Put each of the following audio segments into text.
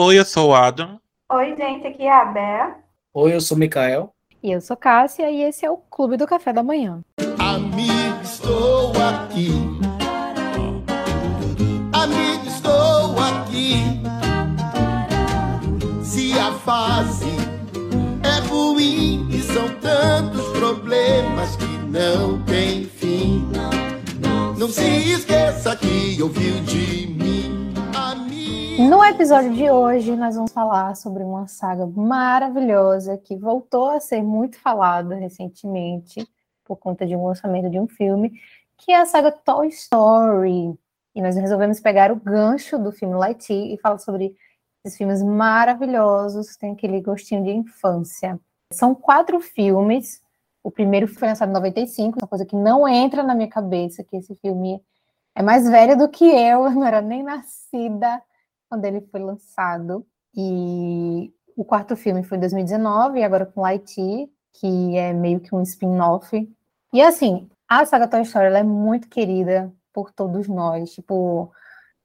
Oi, eu sou o Adam. Oi, gente, aqui é a Bea. Oi, eu sou o Mikael. E eu sou Cássia e esse é o Clube do Café da Manhã. Amigo, estou aqui. Amigo, estou aqui. Se a fase é ruim e são tantos problemas que não tem fim. Não se esqueça que ouviu de mim. No episódio de hoje, nós vamos falar sobre uma saga maravilhosa que voltou a ser muito falada recentemente por conta de um lançamento de um filme, que é a saga Toy Story. E nós resolvemos pegar o gancho do filme Lightyear e falar sobre esses filmes maravilhosos, tem aquele gostinho de infância. São quatro filmes. O primeiro foi lançado em 95, uma coisa que não entra na minha cabeça, que esse filme é mais velho do que eu, eu não era nem nascida quando ele foi lançado. E o quarto filme foi em 2019, e agora com Lightyear, que é meio que um spin-off. E assim, a saga Toy Story é muito querida por todos nós. Tipo,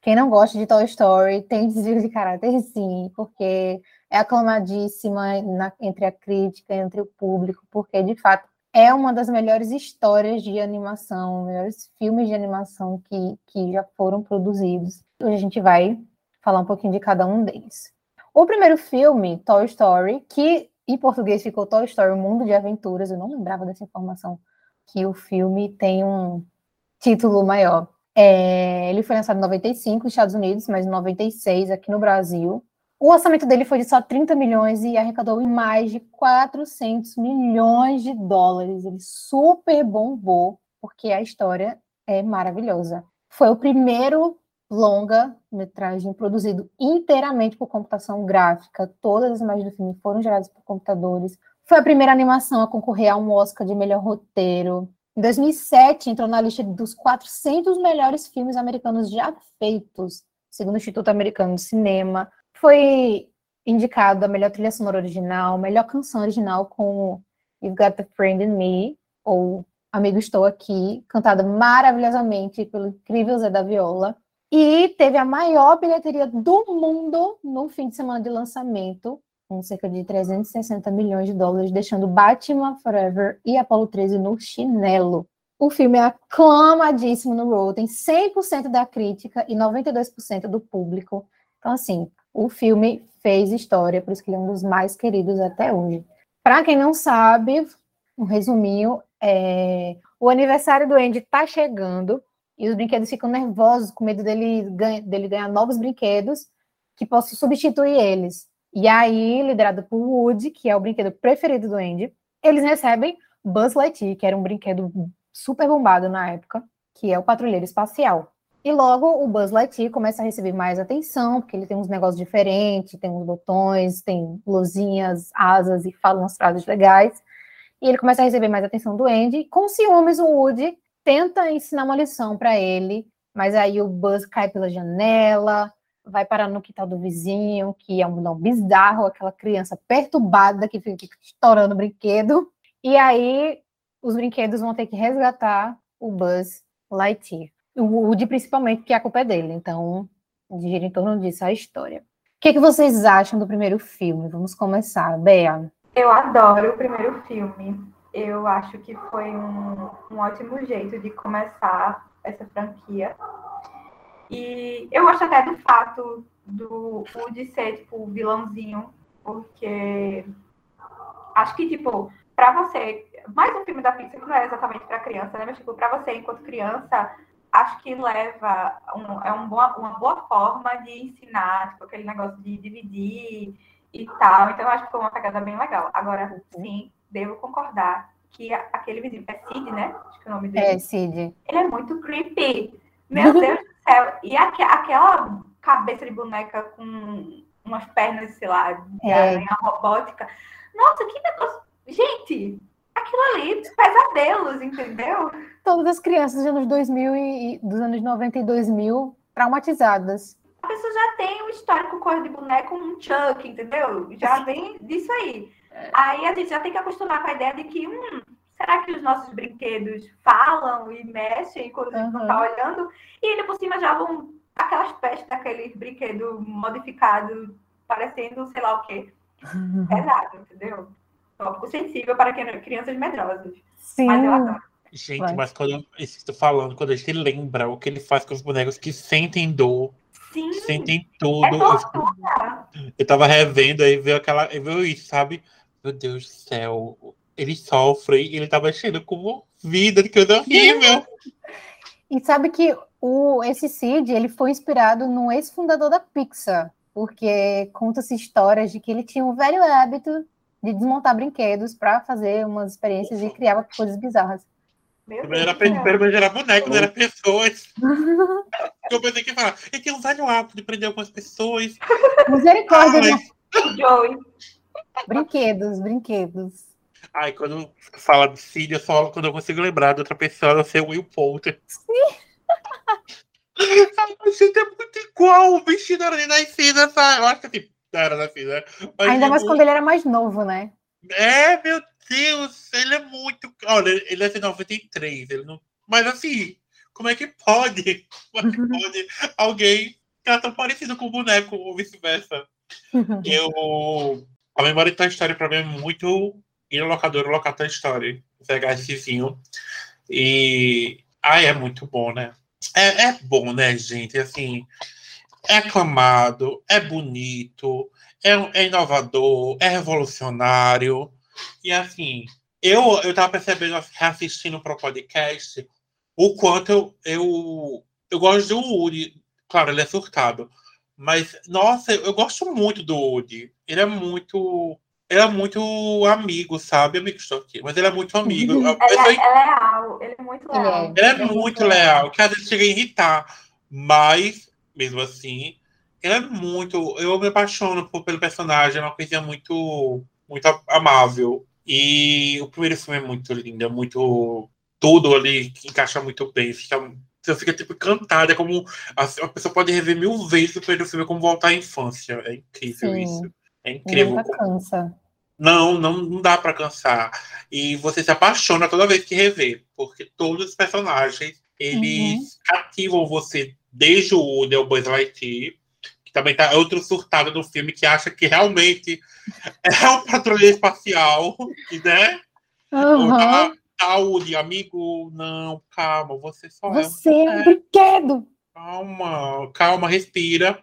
quem não gosta de Toy Story tem desvio de caráter sim, porque é aclamadíssima na, entre a crítica, entre o público, porque de fato é uma das melhores histórias de animação, melhores filmes de animação que, que já foram produzidos. Hoje a gente vai falar um pouquinho de cada um deles. O primeiro filme, Toy Story, que em português ficou Toy Story, o Mundo de Aventuras, eu não lembrava dessa informação, que o filme tem um título maior. É, ele foi lançado em 95 nos Estados Unidos, mas em 96 aqui no Brasil. O orçamento dele foi de só 30 milhões e arrecadou mais de 400 milhões de dólares. Ele super bombou, porque a história é maravilhosa. Foi o primeiro longa-metragem produzido inteiramente por computação gráfica. Todas as imagens do filme foram geradas por computadores. Foi a primeira animação a concorrer a um Oscar de melhor roteiro. Em 2007, entrou na lista dos 400 melhores filmes americanos já feitos, segundo o Instituto Americano de Cinema. Foi indicado a melhor trilha sonora original, melhor canção original com You've Got a Friend in Me, ou Amigo Estou Aqui, cantada maravilhosamente pelo incrível Zé da Viola. E teve a maior bilheteria do mundo no fim de semana de lançamento, com cerca de 360 milhões de dólares, deixando Batman Forever e Apollo 13 no chinelo. O filme é aclamadíssimo no Rotten, 100% da crítica e 92% do público. Então, assim, o filme fez história, por isso que ele é um dos mais queridos até hoje. Para quem não sabe, um resuminho, é... o aniversário do Andy está chegando, e os brinquedos ficam nervosos, com medo dele, ganha, dele ganhar novos brinquedos que possam substituir eles. E aí, liderado por Woody, que é o brinquedo preferido do Andy, eles recebem Buzz Lightyear, que era um brinquedo super bombado na época, que é o patrulheiro espacial. E logo o Buzz Lightyear começa a receber mais atenção, porque ele tem uns negócios diferentes, tem uns botões, tem luzinhas, asas e fala umas frases legais. E ele começa a receber mais atenção do Andy. Com ciúmes, o Woody tenta ensinar uma lição para ele, mas aí o Buzz cai pela janela, vai parar no quintal do vizinho, que é um não bizarro, aquela criança perturbada que fica estourando brinquedo. E aí os brinquedos vão ter que resgatar o Buzz Lightyear. O Woody, principalmente, porque a culpa é dele. Então, gira em torno disso a história. O que, é que vocês acham do primeiro filme? Vamos começar. Bea. Eu adoro o primeiro filme eu acho que foi um, um ótimo jeito de começar essa franquia. E eu gosto até do fato do Woody ser, tipo, vilãozinho, porque acho que, tipo, para você, mais um filme da Pixar que não é exatamente para criança, né? Mas, tipo, para você, enquanto criança, acho que leva, um, é um boa, uma boa forma de ensinar, tipo, aquele negócio de dividir e tal. Então, acho que foi uma pegada bem legal. Agora, sim, devo concordar que aquele vizinho, é Cid, né? Acho que é o nome dele. É, Cid. Ele é muito creepy. Meu Deus do céu. E aqu aquela cabeça de boneca com umas pernas, sei lá, de é. robótica. Nossa, que negócio. Gente, aquilo ali, pesadelos, entendeu? Todas as crianças dos anos 2000 e dos anos 90 e 2000 traumatizadas. A pessoa já tem um histórico cor de boneco, um Chuck, entendeu? Já vem disso aí. Aí a gente já tem que acostumar com a ideia de que, hum, será que os nossos brinquedos falam e mexem quando a gente não está olhando? E ainda por cima já vão aquelas pestes daquele brinquedo modificado parecendo sei lá o quê. Pesado, entendeu? Tópico sensível para crianças medrosas. Sim. Mas eu adoro. Gente, Vai. mas quando eu tô falando, quando a gente lembra o que ele faz com os bonecos que sentem dor, Sim, sentem é tudo. eu, tortura. eu tava revendo aí, veio aquela. Veio isso, sabe? Meu Deus do céu. Ele sofre e ele tava cheio como vida, que coisa horrível. E sabe que o, esse Cid, ele foi inspirado no ex-fundador da Pixar, porque conta-se histórias de que ele tinha um velho hábito de desmontar brinquedos para fazer umas experiências e criava coisas bizarras. Meu Primeiro era, primeiro era boneco, não era pessoas. eu pensei que falar, ele tem um velho hábito de prender algumas pessoas. Misericórdia, Ai, né? O Joey. Brinquedos, brinquedos. ai, quando fala de Cília, só quando eu consigo lembrar de outra pessoa, eu sei o Will Poulter. O Cília é muito igual, o vestido era nascida, sabe? Eu acho que assim, não era nascida. Ainda mais quando ele era mais novo, né? É, meu Deus, ele é muito. Olha, ele é de 93, ele não. Mas assim, como é que pode? Como é que pode alguém ficar tão parecido com o boneco ou vice-versa? Eu. A memória de Toy Story pra mim é muito ir no locador locar Toy Story. Essezinho. E. Ai, é muito bom, né? É, é bom, né, gente? Assim, é aclamado, é bonito, é, é inovador, é revolucionário. E assim, eu, eu tava percebendo, assim, reassistindo para o podcast, o quanto eu, eu, eu gosto do Woody. Claro, ele é surtado. Mas, nossa, eu gosto muito do Woody. Ele é muito. Ele é muito amigo, sabe? Amigo, estou aqui. Mas ele é muito amigo. Ele é, é leal, ele é muito Ele é. leal. ele é muito leal, que às vezes chega a irritar, mas, mesmo assim, ele é muito. Eu me apaixono por- pelo personagem, é uma coisinha muito, muito amável. E o primeiro filme é muito lindo, é muito. Tudo ali que encaixa muito bem. Fica, você fica tipo encantada, é como. A, a pessoa pode rever mil vezes o primeiro filme, é como voltar à infância. É incrível Sim. isso. É incrível. Nunca cansa. Não, não, não dá pra cansar. E você se apaixona toda vez que revê, porque todos os personagens, eles cativam você, desde o ao Buzz Lightyear, que também tá outro surtado no filme, que acha que realmente é um patrulheiro espacial, e, né? Aham. Tá, Woody, amigo, não, calma, você só é um Você é um brinquedo. Calma, calma, respira.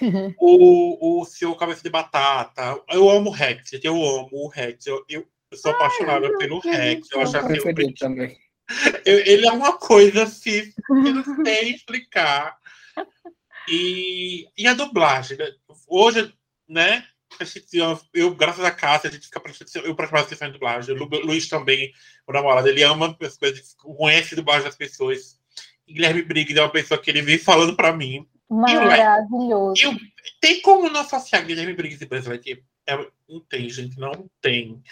o, o seu cabeça de batata. Eu amo o Rex, eu amo o Rex. Eu, eu, eu sou apaixonada pelo Rex. Eu eu acho assim, também. eu- ele é uma coisa assim, que não sei explicar. E, e a dublagem, né? Hoje, né? Eu, graças a Cássia, a gente fica prestando- eu praticamente atenção em dublagem. O Lu- Luiz também, o namorado, ele ama as coisas, conhece a dublagem das pessoas. E Guilherme Briggs é uma pessoa que ele vem falando pra mim. Maravilhoso. Eu- Tem como não associar Guilherme Briggs e Lightyear? É, não tem, gente, não tem.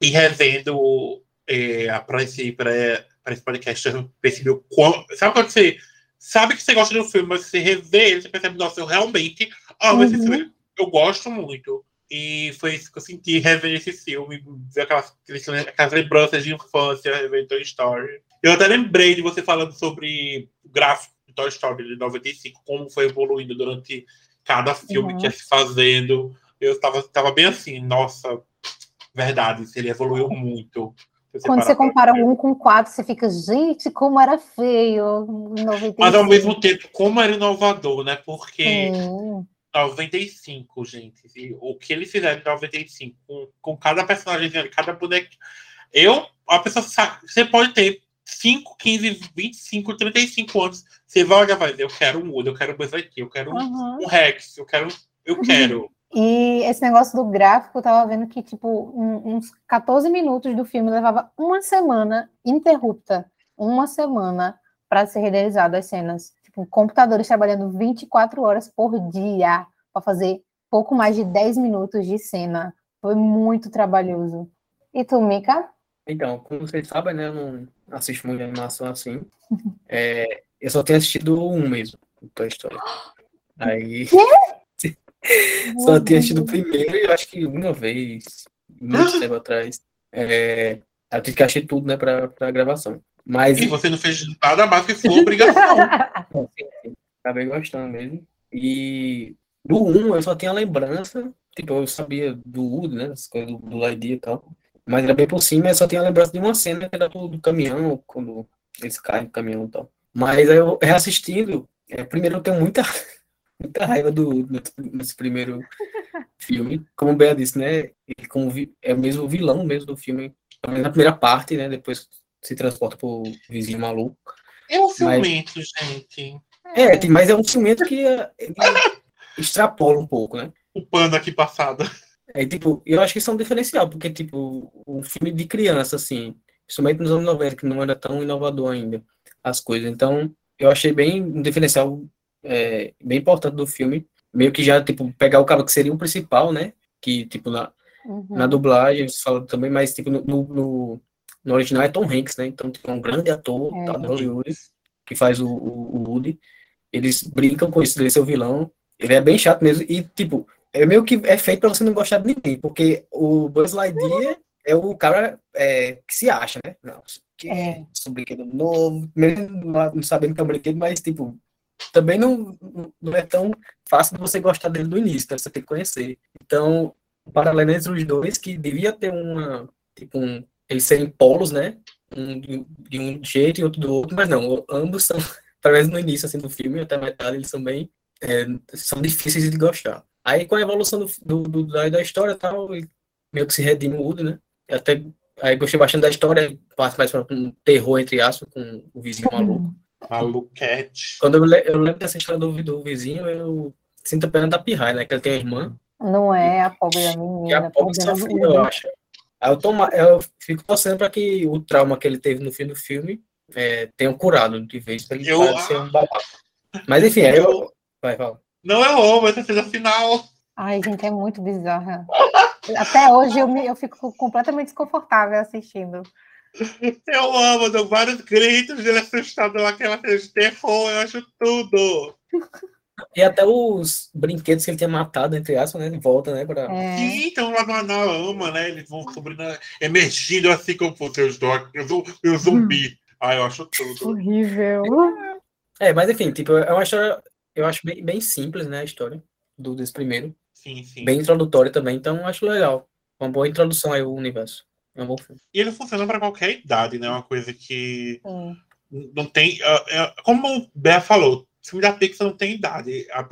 E revendo é, para esse, pra, pra esse podcast, eu percebi o quão. Sabe quando você sabe que você gosta do filme, mas você revê ele, você percebe, nossa, eu realmente amo esse Uhum. filme. Eu gosto muito. E foi isso que eu senti revendo esse filme, ver aquelas, aquelas lembranças de infância, revendo Toy Story. Eu até lembrei de você falando sobre o gráfico de Toy Story de 95, como foi evoluindo durante cada filme que ia se fazendo. Eu estava tava bem assim, nossa, verdade, ele evoluiu muito. Se Quando você compara um com quatro, você fica, gente, como era feio. em 95. Mas ao mesmo tempo, como era inovador, né? Porque Sim. 95, gente. e o que eles fizeram em 95, com, com cada personagem, cada boneco. Eu, a pessoa sabe, você pode ter 5, 15, 25, 35 anos. Você vai olhar e vai dizer, eu quero um Woody, eu quero um Lightyear, eu quero um, Uhum. um Rex, eu quero. Eu quero. E esse negócio do gráfico, eu tava vendo que, tipo, um- uns 14 minutos do filme levava uma semana interrupta. Uma semana para ser renderizado as cenas. Tipo, computadores trabalhando 24 horas por dia para fazer pouco mais de 10 minutos de cena. Foi muito trabalhoso. E tu, Mika? Então, como vocês sabem, né? Eu não assisto muito animação assim. É, eu só tenho assistido um mesmo, Toy Story. Aí. Só tinha assistido o primeiro e acho que uma vez, muito tempo atrás. É, eu tive que assistir tudo, né, pra, pra gravação. Mas E você não fez nada mais que sua obrigação. acabei gostando mesmo. E Do 1 eu só tinha lembrança, tipo, eu sabia do Woody, né? As coisas do, do e tal. Mas era bem por cima, eu só tinha lembrança de uma cena que era do, do caminhão, quando eles caem do caminhão e tal. Mas aí eu reassistindo, é, primeiro eu tenho muita, muita raiva do, desse primeiro filme. Como o Bea disse, né? Ele como vi, é o mesmo vilão mesmo do filme. Na primeira parte, né? Depois se transporta pro vizinho maluco. É um ciumento, mas... gente. É, mas é um ciumento que extrapola um pouco, né? O pano aqui passado. É, tipo, eu acho que isso é um diferencial, porque, tipo, um filme de criança, assim, principalmente nos anos 90, que não era tão inovador ainda, as coisas. Então, eu achei bem um diferencial é, bem importante do filme. Meio que já, tipo, pegar o cara que seria o principal, né? Que, tipo, na, uhum. na dublagem, você fala também, mas, tipo, no, no, no, original é Tom Hanks, né? Então, tipo, é um grande ator, é. tá, Hollywood, que faz o, o, o Woody. Eles brincam com isso, dele ser o vilão. Ele é bem chato mesmo. E, tipo, é meio que é feito para você não gostar de ninguém, porque o Buzz Lightyear é o cara é, que se acha, né? Não, que é um brinquedo novo, mesmo não sabendo que é um brinquedo, mas tipo, também não, não é tão fácil de você gostar dele do início, então você tem que conhecer. Então, o paralelo entre os dois, que devia ter uma, tipo, um, eles serem polos, né? Um de, um jeito e outro do outro, mas não, ambos são, pelo menos no início assim, do filme, até a metade, eles são bem, é, são difíceis de gostar. Aí com a evolução do, do, do da, história tal, meio que se redime o Woody, né? Eu até aí gostei bastante da história, parte mais para um terror, entre aspas, com o vizinho maluco. Maluquete. Quando eu, eu lembro dessa história do, do vizinho, eu sinto a pena da pirraia, né? Que ele tem uma irmã. Não é a pobre da menina. E a pobre sofreu, eu acho. Aí eu, tomo, eu fico torcendo para que o trauma que ele teve no fim do filme é, tenha curado de vez para ele eu, ser um babaca. Mas enfim, aí eu. eu... Vai, fala. Não é amo essa cena final. Ai, gente, é muito bizarra. Até hoje eu, me, eu fico completamente desconfortável assistindo. Eu amo, dou vários gritos dele assustado naquela cena de terror, eu acho tudo. E até os brinquedos que ele tinha matado, entre aspas, né? volta, né? Pra... É. Sim, então lá na, na ama, né? Eles vão subindo, emergindo assim como os dogs, o zumbi. Hum. Ai, eu acho tudo. Horrível. É, mas enfim, tipo, é uma história eu acho bem, bem simples, né, a história do desse primeiro. Sim, sim. Bem introdutória também, então acho legal. Uma boa introdução aí ao universo. É um bom filme. E ele funciona para qualquer idade, né? Uma coisa que hum. não tem. Uh, como o Bé falou, filme da Pixar não tem idade. A, a,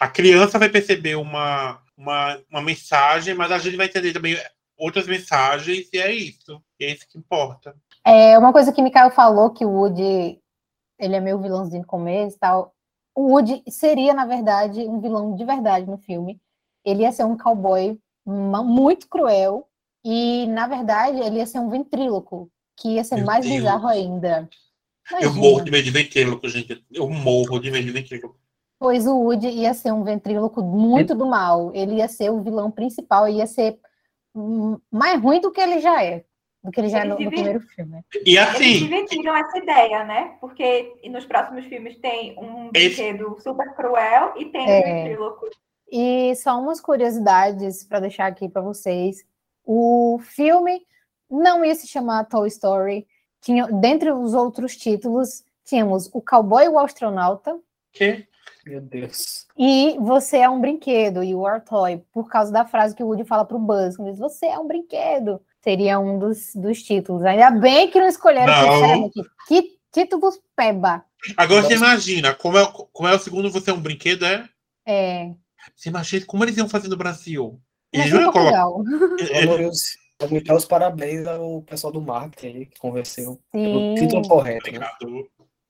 a criança vai perceber uma, uma, uma mensagem, mas a gente vai entender também outras mensagens, e é isso. E é isso que importa. É, uma coisa que o Mikael falou, que o Woody ele é meio vilãozinho no começo e tal o Woody seria, na verdade, um vilão de verdade no filme. Ele ia ser um cowboy muito cruel e, na verdade, ele ia ser um ventríloco, que ia ser Meu mais Deus. bizarro ainda. Imagina. Eu morro de medo de ventríloco, gente. Eu morro de medo de ventríloco. Pois o Woody ia ser um ventríloco muito do mal. Ele ia ser o vilão principal, ia ser mais ruim do que ele já é do que ele já é no, no primeiro filme. E assim. Eles divertiram essa ideia, né? Porque nos próximos filmes tem um brinquedo super cruel e tem é. um ventríloco. E só umas curiosidades para deixar aqui para vocês. O filme não ia se chamar Toy Story. Tinha, dentre os outros títulos, tínhamos O Cowboy e o Astronauta. Que? Meu Deus. E você é um brinquedo, you are toy, por causa da frase que o Woody fala pro Buzz, diz, você é um brinquedo seria um dos, dos títulos. Ainda bem que não escolheram não. Que títulos peba. Agora você imagina, como é, como é o segundo Você é um Brinquedo, é? É. Você imagina como eles iam fazer no Brasil? Eles iam colocar. Vamos dar os parabéns ao pessoal do marketing que convenceu Sim. título correto. Né?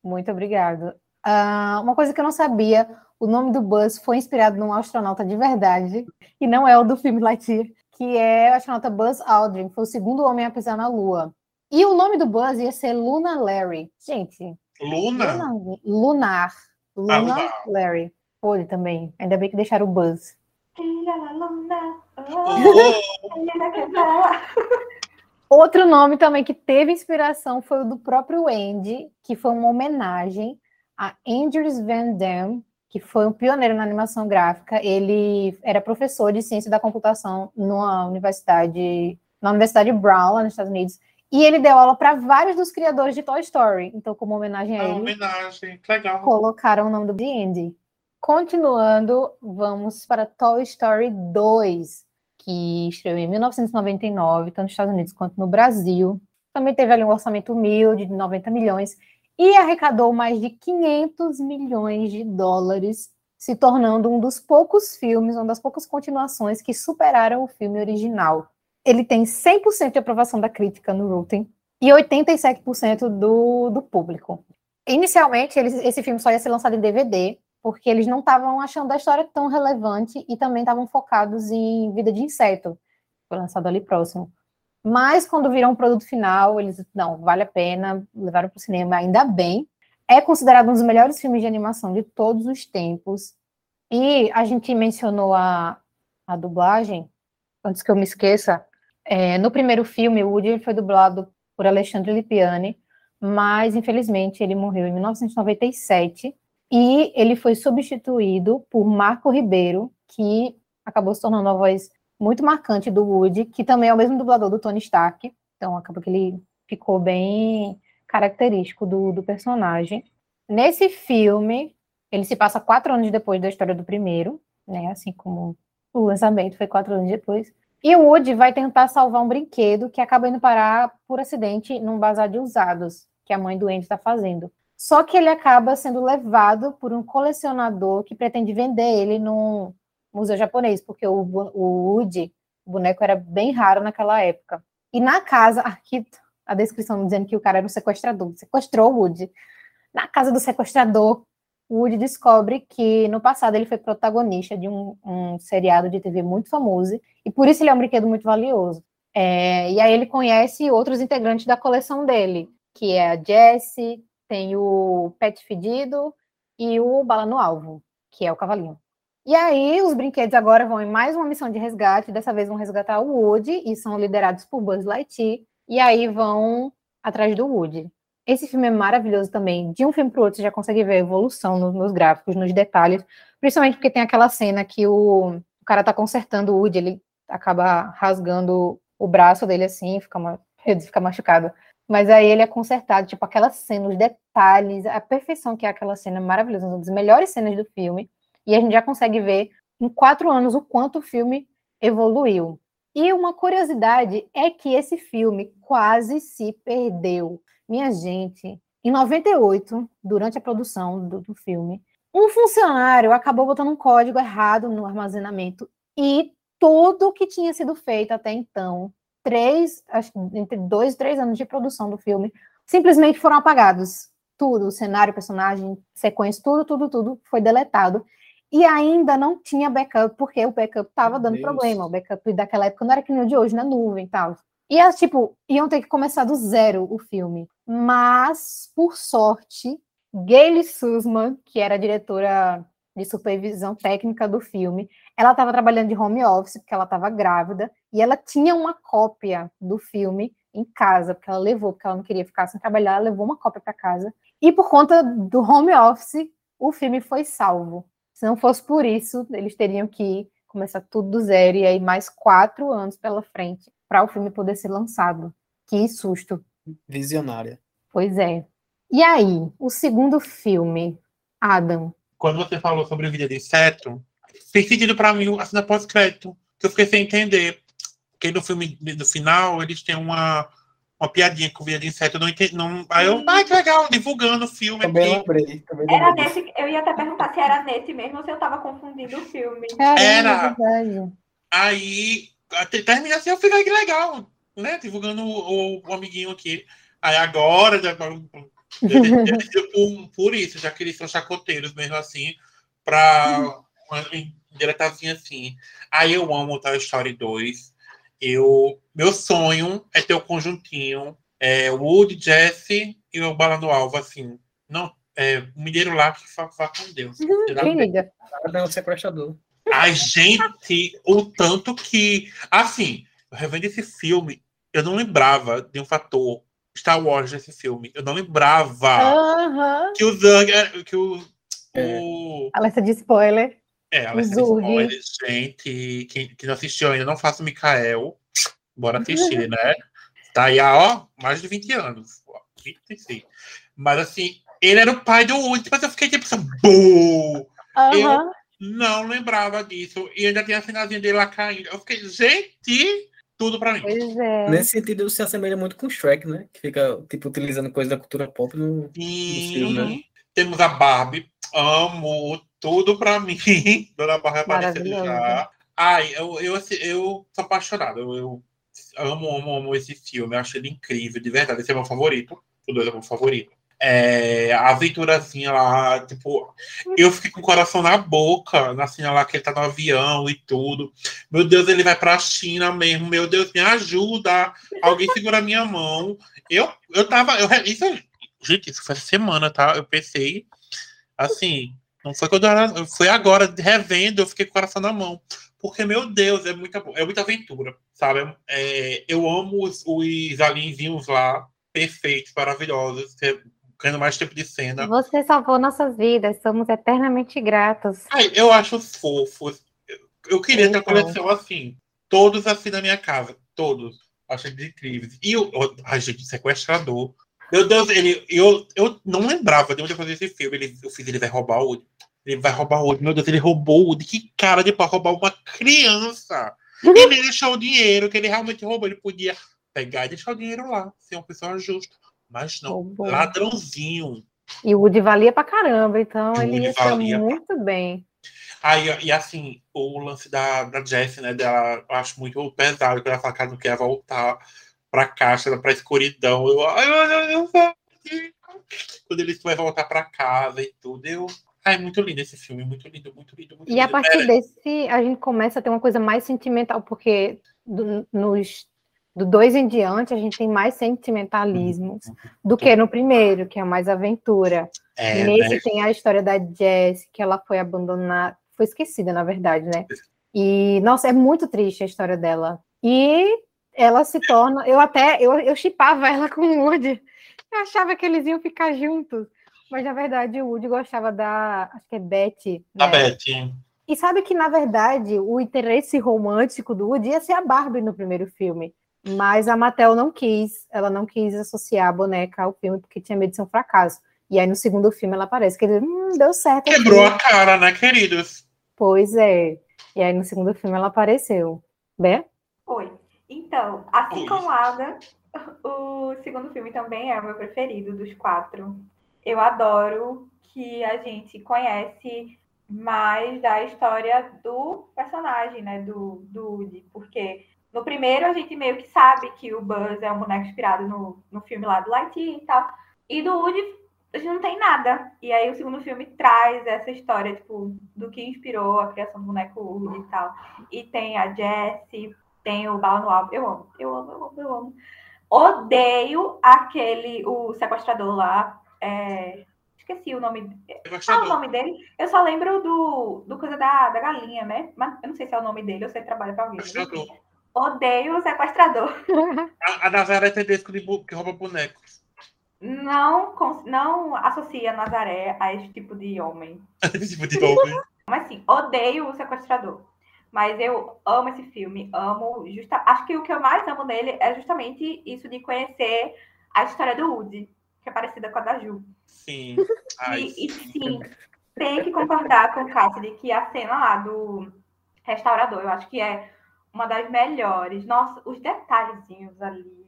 Muito obrigado. Uh, uma coisa que eu não sabia, o nome do Buzz foi inspirado num astronauta de verdade, e não é o do filme Lightyear que é o astronauta Buzz Aldrin, foi o segundo homem a pisar na Lua. E o nome do Buzz ia ser Luna Larry. Gente. Luna? Luna lunar. Luna ah, Larry. Foi também. Ainda bem que deixaram o Buzz. Outro nome também que teve inspiração foi o do próprio Andy, que foi uma homenagem a Andrews Van Damme, que foi um pioneiro na animação gráfica. Ele era professor de ciência da computação numa universidade, na Universidade Brown, lá nos Estados Unidos. E ele deu aula para vários dos criadores de Toy Story. Então, como homenagem a ah, ele, homenagem, legal. colocaram o nome do Andy. Continuando, vamos para Toy Story 2, que estreou em 1999, tanto nos Estados Unidos quanto no Brasil. Também teve ali um orçamento humilde de 90 milhões e arrecadou mais de 500 milhões de dólares, se tornando um dos poucos filmes, uma das poucas continuações que superaram o filme original. Ele tem 100% de aprovação da crítica no Rotten e 87% do, do público. Inicialmente, eles, esse filme só ia ser lançado em DVD, porque eles não estavam achando a história tão relevante e também estavam focados em vida de inseto. Foi lançado ali próximo. Mas quando viram um produto final, eles, não, vale a pena, levaram para o cinema, ainda bem. É considerado um dos melhores filmes de animação de todos os tempos. E a gente mencionou a, a dublagem, antes que eu me esqueça. É, no primeiro filme, o Woody foi dublado por Alexandre Lipiani, mas infelizmente ele morreu em 1997 e ele foi substituído por Marco Ribeiro, que acabou se tornando uma voz muito marcante do Woody, que também é o mesmo dublador do Tony Stark. Então, acaba que ele ficou bem característico do, do personagem. Nesse filme, ele se passa quatro anos depois da história do primeiro, né? Assim como o lançamento foi quatro anos depois. E o Woody vai tentar salvar um brinquedo que acaba indo parar por acidente num bazar de usados que a mãe doente está fazendo. Só que ele acaba sendo levado por um colecionador que pretende vender ele num museu japonês, porque o, o Woody, o boneco, era bem raro naquela época. E na casa, aqui a descrição dizendo que o cara era um sequestrador, sequestrou o Woody. Na casa do sequestrador, o Woody descobre que no passado ele foi protagonista de um, um seriado de TV muito famoso, e por isso ele é um brinquedo muito valioso. É, e aí ele conhece outros integrantes da coleção dele, que é a Jessie, tem o Pet Fedido e o Bala no Alvo, que é o cavalinho. E aí, os brinquedos agora vão em mais uma missão de resgate, dessa vez vão resgatar o Woody, e são liderados por Buzz Lightyear, e aí vão atrás do Woody. Esse filme é maravilhoso também. De um filme para o outro, você já consegue ver a evolução nos, gráficos, nos detalhes, principalmente porque tem aquela cena que o, cara tá consertando o Woody, ele acaba rasgando o braço dele assim, fica, ele fica machucado. Mas aí ele é consertado, tipo, aquela cena, os detalhes, a perfeição que é aquela cena maravilhosa, uma das melhores cenas do filme. E a gente já consegue ver em quatro anos o quanto o filme evoluiu. E uma curiosidade é que esse filme quase se perdeu. Minha gente, em 98, durante a produção do, do filme, um funcionário acabou botando um código errado no armazenamento e tudo que tinha sido feito até então três, acho entre dois e três anos de produção do filme, simplesmente foram apagados. Tudo, o cenário, personagem, sequência, tudo, tudo, tudo foi deletado. E ainda não tinha backup, porque o backup estava dando Deus. problema. O backup daquela época não era que nem o de hoje, na nuvem e tal. E, tipo, iam ter que começar do zero o filme. Mas, por sorte, Gayle Sussman, que era a diretora de supervisão técnica do filme. Ela estava trabalhando de home office, porque ela estava grávida, e ela tinha uma cópia do filme em casa, porque ela levou, porque ela não queria ficar sem trabalhar, ela levou uma cópia para casa. E por conta do home office, o filme foi salvo. Se não fosse por isso, eles teriam que começar tudo do zero, e aí mais quatro anos pela frente para o filme poder ser lançado. Que susto. Visionária. Pois é. E aí, o segundo filme, Adam, quando você falou sobre o vídeo de inseto, fez sentido pra mim a cena pós-crédito, que eu fiquei sem entender. Porque no filme, no final, eles têm uma, uma piadinha com o vídeo de inseto, eu não entendi. Não, aí eu, ai, que legal, divulgando o filme. Também lembrei. Também lembrei. Era nesse, eu ia até perguntar se era nesse mesmo ou se eu tava confundindo o filme. Era. Aí, termina assim, eu fiquei que legal, né? Divulgando o, o, o amiguinho aqui. Aí agora, já, por, por isso, já que eles são chacoteiros mesmo assim, pra uma indiretazinha assim. Aí eu amo Toy Story 2. Eu, meu sonho é ter o conjuntinho é, Woody, Jesse e o Bala no Alvo, assim. Não, é, o mineiro lá que fala com Deus. Quem liga? É o sequestrador. Ai, gente, o tanto que. Assim, eu revendo esse filme, eu não lembrava de um fator Star Wars nesse filme. Eu não lembrava que o Zang. Que o, é. o... De spoiler. É, de spoiler. Gente, quem, quem não assistiu ainda, não faça o Mikael. Bora assistir, né? Tá aí há, ó, mais de 20 anos. 26. Mas assim, ele era o pai do Woody, mas eu fiquei tipo assim, Boo! Aham. Não lembrava disso. E ainda tem a finazinha dele lá caindo. Eu fiquei, gente, tudo pra mim. Pois é. Nesse sentido, se assemelha muito com Shrek, né? Que fica, tipo, utilizando coisa da cultura pop no, E filme, né? temos a Barbie. Amo tudo pra mim. Dona Barbie aparecendo já. Ai, eu, eu, assim, eu sou apaixonado. Eu, eu amo, amo, amo esse filme. Eu acho ele incrível, de verdade. Esse é meu favorito. O dois é meu favorito. É, a aventurazinha lá, tipo, eu fiquei com o coração na boca, na cena lá que ele tá no avião e tudo. Meu Deus, ele vai pra China mesmo. Meu Deus, me ajuda. Alguém segura a minha mão. Eu, eu tava. Eu, isso, gente, isso foi semana, tá? Eu pensei, assim, não foi quando eu era. Foi agora, revendo, eu fiquei com o coração na mão. Porque, meu Deus, é muita, é muita aventura, sabe? É, eu amo os, os alienzinhos lá, perfeitos, maravilhosos, ganhando mais tempo de cena. Você salvou nossas vidas, somos eternamente gratos. Ai, eu acho fofos. Eu queria ter uma Então. coleção assim. Todos assim na minha casa. Todos. Acho eles incríveis. E o. Ai, gente, sequestrador. Meu Deus, ele. Eu, eu não lembrava de onde eu fazia esse filme. Ele, eu fiz, ele vai roubar o Woody. Ele vai roubar o Woody. Meu Deus, ele roubou o Woody. Que cara de pra roubar uma criança. Ele deixou o dinheiro que ele realmente roubou. Ele podia pegar e deixar o dinheiro lá. Ser uma pessoa justa. Mas não. Ladrãozinho. E o Woody valia pra caramba, então ele ia ser valia. muito bem. Aí, e assim, o lance da, da Jessie, né, dela, eu acho muito pesado, quando ela fala que ela não quer voltar pra caixa, pra escuridão. Eu, ai, meu Deus, eu vou. Quando ele vai voltar pra casa e tudo, eu. Ai, muito lindo esse filme, muito lindo, muito lindo, muito E a lindo. partir É, desse, a gente começa a ter uma coisa mais sentimental, porque do, nos, do dois em diante a gente tem mais sentimentalismo do que no primeiro, que é mais aventura. é, Nesse né? tem a história da Jess, que ela foi abandonada, foi esquecida, na verdade, né? E, nossa, é muito triste a história dela. E ela se torna. Eu até. Eu, eu chipava ela com o Woody. Eu achava que eles iam ficar juntos. Mas, na verdade, o Woody gostava da. Acho que é Betty. A né? Betty. E sabe que, na verdade, o interesse romântico do Woody ia ser a Barbie no primeiro filme. Mas a Mattel não quis, ela não quis associar a boneca ao filme porque tinha medo de ser um fracasso. E aí no segundo filme ela aparece, que ele, hum, deu certo. aqui." Quebrou a cara, né, queridos? Pois é. E aí no segundo filme ela apareceu. Bé? Oi. Então, assim Oi. como Ada, o segundo filme também é o meu preferido dos quatro. Eu adoro que a gente conhece mais da história do personagem, né, do, do Woody, porque no primeiro a gente meio que sabe que o Buzz é um boneco inspirado no, no filme lá do Lightyear e tal, e do Woody a gente não tem nada. E aí o segundo filme traz essa história, tipo, do que inspirou a criação do boneco Woody e tal. E tem a Jessie, tem o Bala no Alvo. Eu amo, eu amo, eu amo, eu amo. Odeio aquele, o sequestrador lá. é, Esqueci o nome. Qual é o nome dele? Eu só lembro do, do coisa da, da galinha, né? Mas eu não sei se é o nome dele ou se ele trabalha pra alguém. Gostador. Odeio o sequestrador. A, a Nazaré Tedesco de bu- que rouba bonecos. Não, não associa Nazaré a esse tipo de homem. Esse tipo de homem. Mas assim, odeio o sequestrador. Mas eu amo esse filme, amo. Justa... Acho que o que eu mais amo nele é justamente isso de conhecer a história do Woody, que é parecida com a da Ju. Sim. Ai, E, e sim, tem que concordar com o Cássio de que a cena lá do restaurador, eu acho que é uma das melhores. Nossa, os detalhezinhos ali.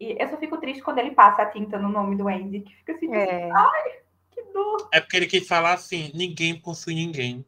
E eu só fico triste quando ele passa a tinta no nome do Andy, que fica assim, É, que dor. É porque ele quis falar assim: ninguém possui ninguém.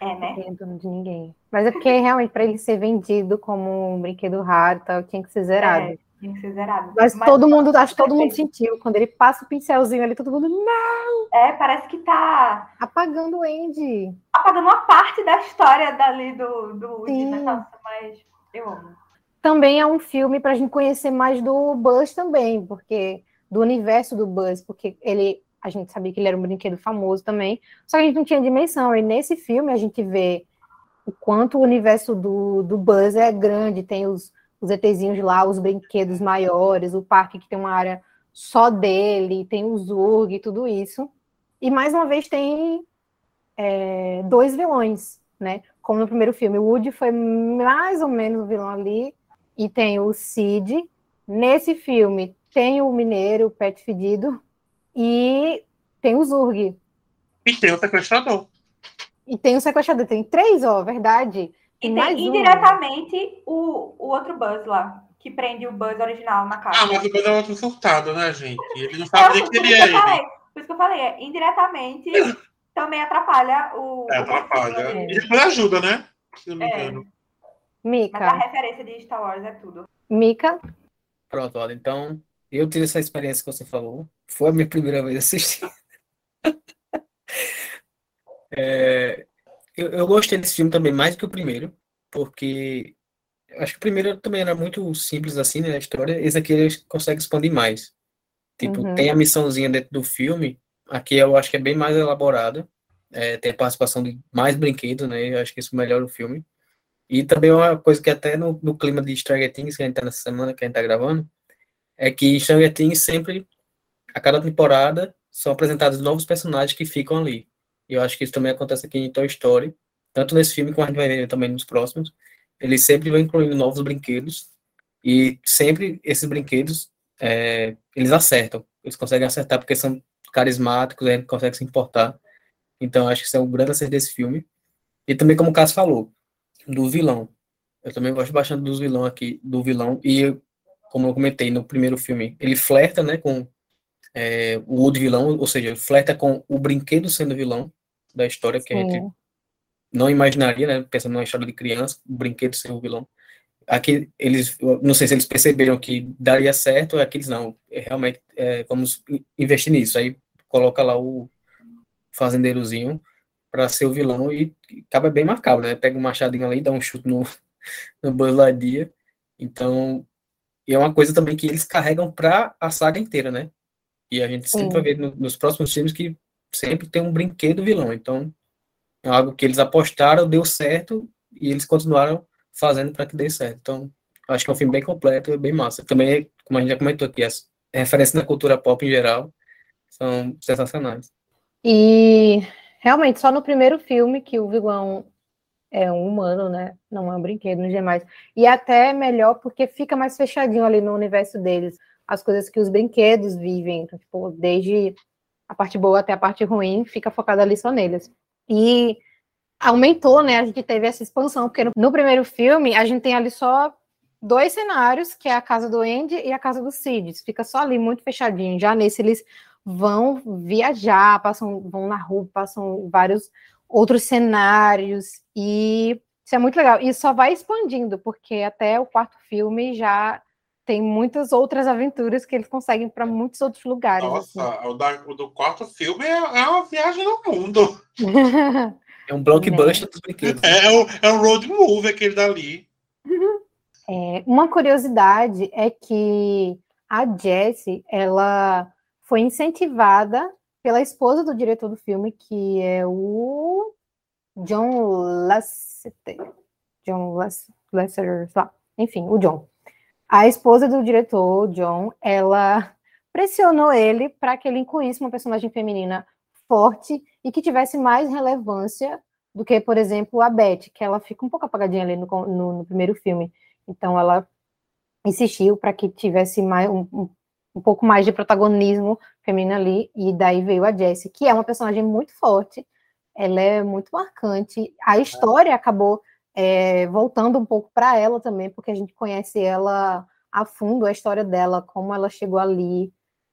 É, né? não tem dono de ninguém. Mas é porque realmente para ele ser vendido como um brinquedo raro, e tal, tinha que ser zerado. É, tinha que ser zerado. Mas, todo mundo, acho que todo mundo sentiu. Quando ele passa o pincelzinho ali, todo mundo "Não!" É, parece que tá apagando o Andy. apagando uma parte da história dali do, do né? Sim. Nossa, mas eu amo. Também é um filme para a gente conhecer mais do Buzz também, porque do universo do Buzz, porque ele, a gente sabia que ele era um brinquedo famoso também, só que a gente não tinha dimensão. E nesse filme a gente vê o quanto o universo do, do Buzz é grande, tem os, os ETzinhos lá, os brinquedos maiores, o parque que tem uma área só dele, tem o Zurg e tudo isso. E mais uma vez tem é, dois vilões, né? Como no primeiro filme, o Woody foi mais ou menos o vilão ali, e tem o Cid. Nesse filme tem o Mineiro, o Pet Fedido, e tem o Zurg. E tem o sequestrador. E tem um sequestrador, tem três, ó, verdade. E mais tem um. indiretamente o, o outro Buzz lá, que prende o Buzz original na casa. Ah, mas o Buzz é outro surtado, né, gente? Ele não É, sabe nem que isso ele é falei, por isso que eu falei, é, indiretamente também atrapalha o. É, o atrapalha. personagem. E depois ajuda, né? Se não me É. engano. Mas a Mica. referência de Star Wars é tudo. Mica. Pronto, olha, então eu tive essa experiência que você falou. Foi a minha primeira vez assistindo. É, eu, eu gostei desse filme também mais do que o primeiro, porque acho que o primeiro também era muito simples assim, né, a história. Esse aqui eles conseguem expandir mais. Tipo, Uhum. tem a missãozinha dentro do filme, aqui eu acho que é bem mais elaborada. É, tem a participação de mais brinquedos, né? Eu acho que isso melhora o filme. E também uma coisa que até no, no clima de Stranger Things, que a gente tá nessa semana, que a gente tá gravando, é que Stranger Things sempre, a cada temporada, são apresentados novos personagens que ficam ali. E eu acho que isso também acontece aqui em Toy Story, tanto nesse filme como a gente vai ver também nos próximos. Eles sempre vão incluindo novos brinquedos, e sempre esses brinquedos, é, eles acertam. Eles conseguem acertar porque são carismáticos, a gente consegue se importar. Então, acho que isso é um grande acerto desse filme. E também, como o Cássio falou, do vilão. Eu também gosto bastante dos vilão aqui, do vilão. E, como eu comentei no primeiro filme, ele flerta, né, com é, o outro vilão, ou seja, flerta com o brinquedo sendo vilão da história, que a gente Sim. não imaginaria, né, pensando numa história de criança, o brinquedo ser o vilão. Aqui, eles, não sei se eles perceberam que daria certo, aqui eles não, é, realmente, é, vamos in- investir nisso. Aí coloca lá o fazendeirozinho para ser o vilão e acaba bem marcado, né? Pega um machadinho ali, dá um chute no, no Buzz Lightyear. Então, e é uma coisa também que eles carregam para a saga inteira, né? E a gente sempre Sim. vai ver no- nos próximos filmes que sempre tem um brinquedo vilão. Então, é algo que eles apostaram, deu certo e eles continuaram fazendo para que dê certo. Então, acho que é um filme bem completo e bem massa. Também, como a gente já comentou aqui, as referências na cultura pop em geral são sensacionais. E realmente, só no primeiro filme que o vilão é um humano, né? Não é um brinquedo, nos demais. E é até melhor porque fica mais fechadinho ali no universo deles. As coisas que os brinquedos vivem, então, tipo, desde a parte boa até a parte ruim, fica focada ali só neles. E aumentou, né? A gente teve essa expansão, porque no, no primeiro filme a gente tem ali só dois cenários, que é a casa do Andy e a casa do Sid. Fica só ali muito fechadinho. Já nesse eles vão viajar, passam, vão na rua, passam vários outros cenários e isso é muito legal. E só vai expandindo, porque até o quarto filme já tem muitas outras aventuras que eles conseguem para muitos outros lugares. Nossa, assim. o, da- o do quarto filme é, é uma viagem no mundo. É um blockbuster dos brinquedos. né? É, o, é o road movie aquele dali. É, uma curiosidade é que a Jessie, ela foi incentivada pela esposa do diretor do filme, que é o John Lasseter. John Lass- Lasseter, sei lá. enfim, o John. A esposa do diretor, John, ela pressionou ele para que ele incluísse uma personagem feminina forte e que tivesse mais relevância do que, por exemplo, a Beth, que ela fica um pouco apagadinha ali no, no- no primeiro filme. Então, ela insistiu para que tivesse mais, um, um- um pouco mais de protagonismo feminino ali, e daí veio a Jessie, que é uma personagem muito forte, ela é muito marcante. A história acabou é, voltando um pouco para ela também, porque a gente conhece ela a fundo, a história dela, como ela chegou ali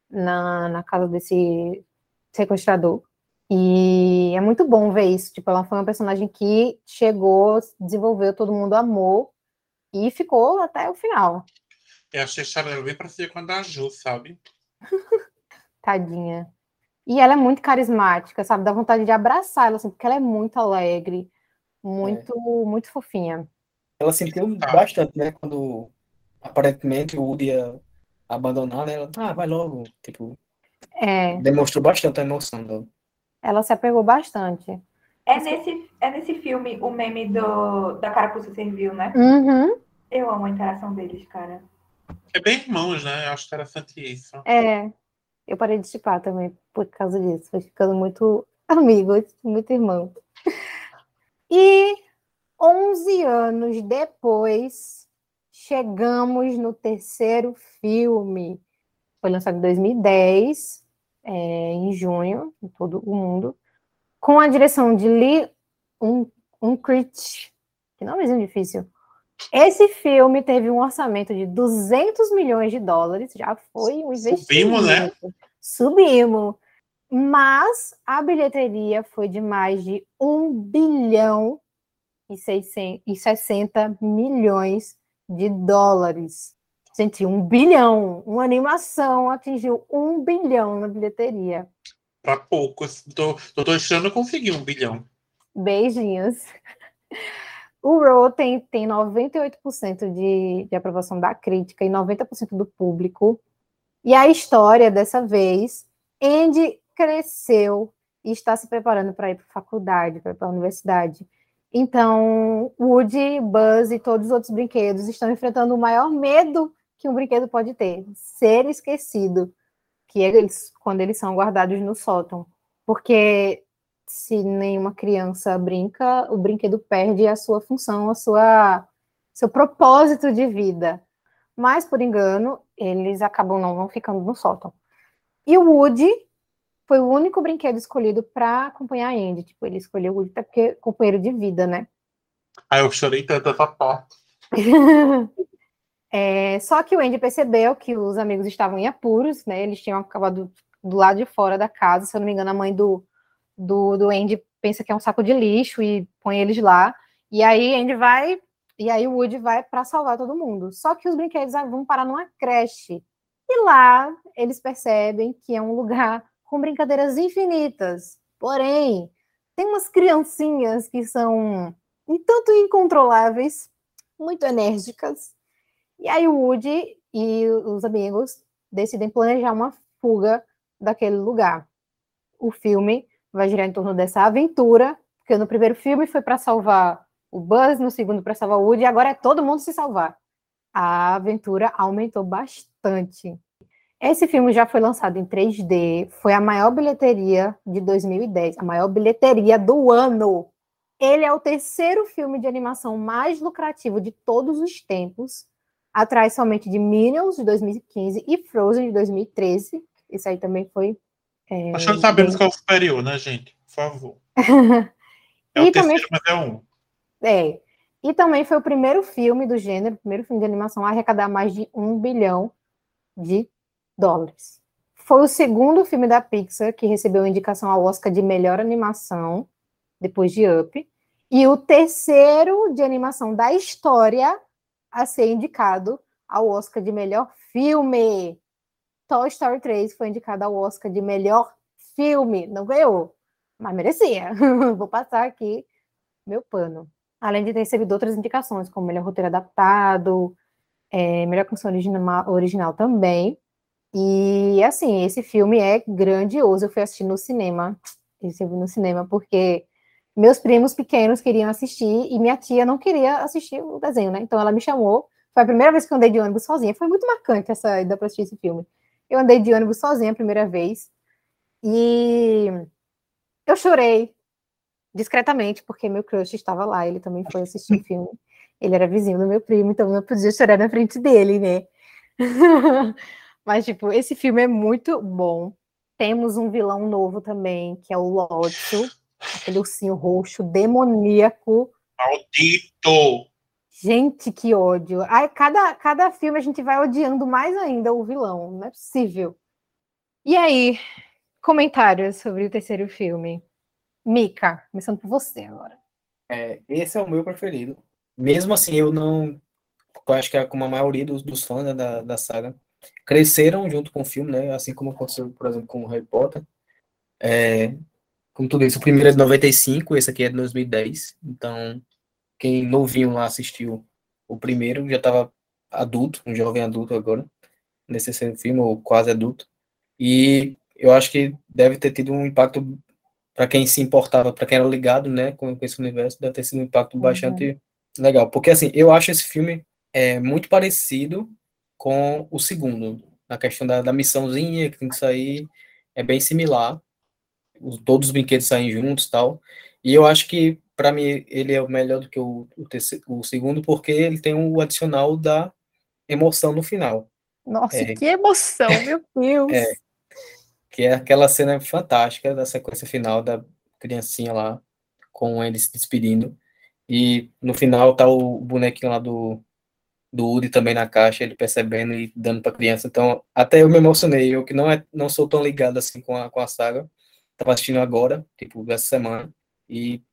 na, na casa desse sequestrador. E é muito bom ver isso. Tipo, ela foi uma personagem que chegou, desenvolveu, todo mundo amou e ficou até o final. Eu achei Charlie bem parecida com a da Ju, sabe? Tadinha. E ela é muito carismática, sabe? Dá vontade de abraçar ela, assim, porque ela é muito alegre, muito, muito fofinha. Ela sentiu Tá. bastante, né? Quando aparentemente o Woody ia abandonar, né? Ela, ah, vai logo. Tipo, É, demonstrou bastante a emoção dela. ela se apegou bastante. É nesse, é nesse filme o meme do, da carapuça serviu, né? Uhum, Eu amo a interação deles, cara. É bem irmãos, né? Eu acho interessante isso. é. Eu parei de chipar também por causa disso. Foi ficando muito amigos, muito irmão. E 11 anos depois, chegamos no terceiro filme. Foi lançado em 2010, é, em junho, em todo o mundo, com a direção de Lee crit. Que nomezinho difícil. Esse filme teve um orçamento de 200 milhões de dólares, já foi um investimento. Subimos, né? Subimos. Mas a bilheteria foi de mais de 1 bilhão e, 600, e 60 milhões de dólares. Gente, um bilhão. Uma animação atingiu um bilhão na bilheteria. Pra poucos. Tô, tô deixando conseguir um bilhão. Beijinhos. O Raw tem, tem 98% de, de aprovação da crítica e 90% do público. E a história, dessa vez, Andy cresceu e está se preparando para ir para a faculdade, para a universidade. Então, Woody, Buzz e todos os outros brinquedos estão enfrentando o maior medo que um brinquedo pode ter, ser esquecido, que eles, quando eles são guardados no sótão. Porque se nenhuma criança brinca, o brinquedo perde a sua função, a sua seu propósito de vida. Mas por engano, eles acabam não, não ficando no sótão. E o Woody foi o único brinquedo escolhido para acompanhar a Andy. Tipo, ele escolheu o Woody até porque é companheiro de vida, né? Aí eu chorei tanto essa parte. É, só que o Andy percebeu que os amigos estavam em apuros, né? Eles tinham acabado do lado de fora da casa. Se eu não me engano, a mãe do, do, do Andy pensa que é um saco de lixo e põe eles lá. E aí Andy vai, e aí o Woody vai para salvar todo mundo. Só que os brinquedos vão parar numa creche. E lá eles percebem que é um lugar com brincadeiras infinitas. Porém, tem umas criancinhas que são um tanto incontroláveis, muito enérgicas, e aí o Woody e os amigos decidem planejar uma fuga daquele lugar. O filme vai girar em torno dessa aventura, porque no primeiro filme foi para salvar o Buzz, no segundo para salvar o Woody, e agora é todo mundo se salvar. A aventura aumentou bastante. Esse filme já foi lançado em 3D, foi a maior bilheteria de 2010, a maior bilheteria do ano. Ele é o terceiro filme de animação mais lucrativo de todos os tempos atrás somente de Minions, de 2015, e Frozen, de 2013. Isso aí também foi. É, Acho que sabemos qual é o superior, né, gente? Por favor. é e o também, terceiro, mas é um. É. E também foi o primeiro filme do gênero, o primeiro filme de animação a arrecadar mais de um bilhão de dólares. Foi o segundo filme da Pixar que recebeu indicação ao Oscar de melhor animação, depois de Up. E o terceiro de animação da história a ser indicado ao Oscar de melhor filme. Toy Story 3 foi indicado ao Oscar de melhor filme. Não ganhou, mas merecia. Vou passar aqui meu pano. Além de ter recebido outras indicações, como melhor roteiro adaptado, é, melhor canção original, original também. E, assim, esse filme é grandioso. Eu fui assistir no cinema. Esse eu no cinema porque meus primos pequenos queriam assistir e minha tia não queria assistir o desenho, né? Então ela me chamou. Foi a primeira vez que eu andei de ônibus sozinha. Foi muito marcante essa ida para assistir esse filme. Eu andei de ônibus sozinha a primeira vez e eu chorei discretamente porque meu crush estava lá. Ele também foi assistir o filme. Ele era vizinho do meu primo, então eu podia chorar na frente dele, né? Mas tipo, esse filme é muito bom. Temos um vilão novo também, que é o Lotso aquele ursinho roxo demoníaco. Maldito! Gente, que ódio. Ai, cada, cada filme a gente vai odiando mais ainda o vilão, não é possível. E aí, comentários sobre o terceiro filme. Mika, começando por você agora. É, esse é o meu preferido. Mesmo assim, eu não. Eu acho que é como a maioria dos, dos fãs né, da, da saga cresceram junto com o filme, né? Assim como aconteceu, por exemplo, com o Harry Potter. É, como tu disse, o primeiro é de 95, esse aqui é de 2010. Então, quem novinho lá assistiu o primeiro já estava adulto, um jovem adulto agora, nesse filme, ou quase adulto. E eu acho que deve ter tido um impacto para quem se importava, para quem era ligado, né, com, esse universo, deve ter sido um impacto uhum. bastante legal. Porque, assim, eu acho esse filme é, muito parecido com o segundo, na questão da, da missãozinha que tem que sair, é bem similar todos os brinquedos saem juntos tal. E eu acho que, para mim, ele é o melhor do que o, o, terceiro, o segundo, porque ele tem o adicional da emoção no final. Nossa, é, que emoção, meu Deus! É, que é aquela cena fantástica da sequência final da criancinha lá com ele se despedindo. E no final tá o bonequinho lá do, do Udi também na caixa, ele percebendo e dando pra criança. Então, até eu me emocionei, eu que não, é, não sou tão ligado assim com a, com a saga. Tava assistindo agora, tipo, essa semana, e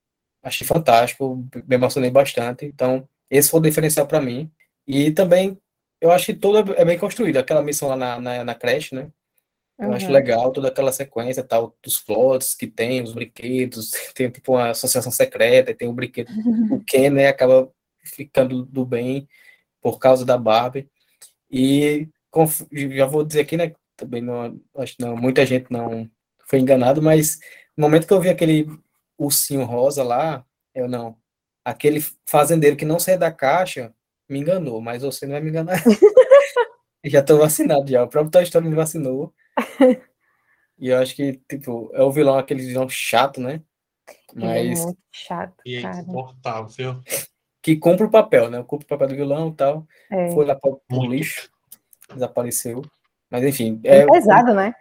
achei fantástico, me emocionei bastante. Então, esse foi o diferencial para mim. E também, eu acho que tudo é bem construído. Aquela missão lá na, na, na creche, né? Eu uhum. acho legal toda aquela sequência tal, dos plots que tem, os brinquedos, tem tipo uma associação secreta, tem o um brinquedo, o Ken, né, acaba ficando do bem por causa da Barbie. E já vou dizer aqui, né, também não, acho que não, muita gente não foi enganado, mas no momento que eu vi aquele ursinho rosa lá, eu não, aquele fazendeiro que não sai da caixa me enganou, mas você não vai me enganar. já tô vacinado já, o próprio Toy Story me vacinou. e eu acho que, tipo, é o vilão, aquele vilão chato, né? Mas. é muito chato. E é insuportável. Que cumpre o papel, né? Cumpre o papel do vilão e tal. É. Foi lá para o lixo, desapareceu. Mas enfim. É, é pesado, né?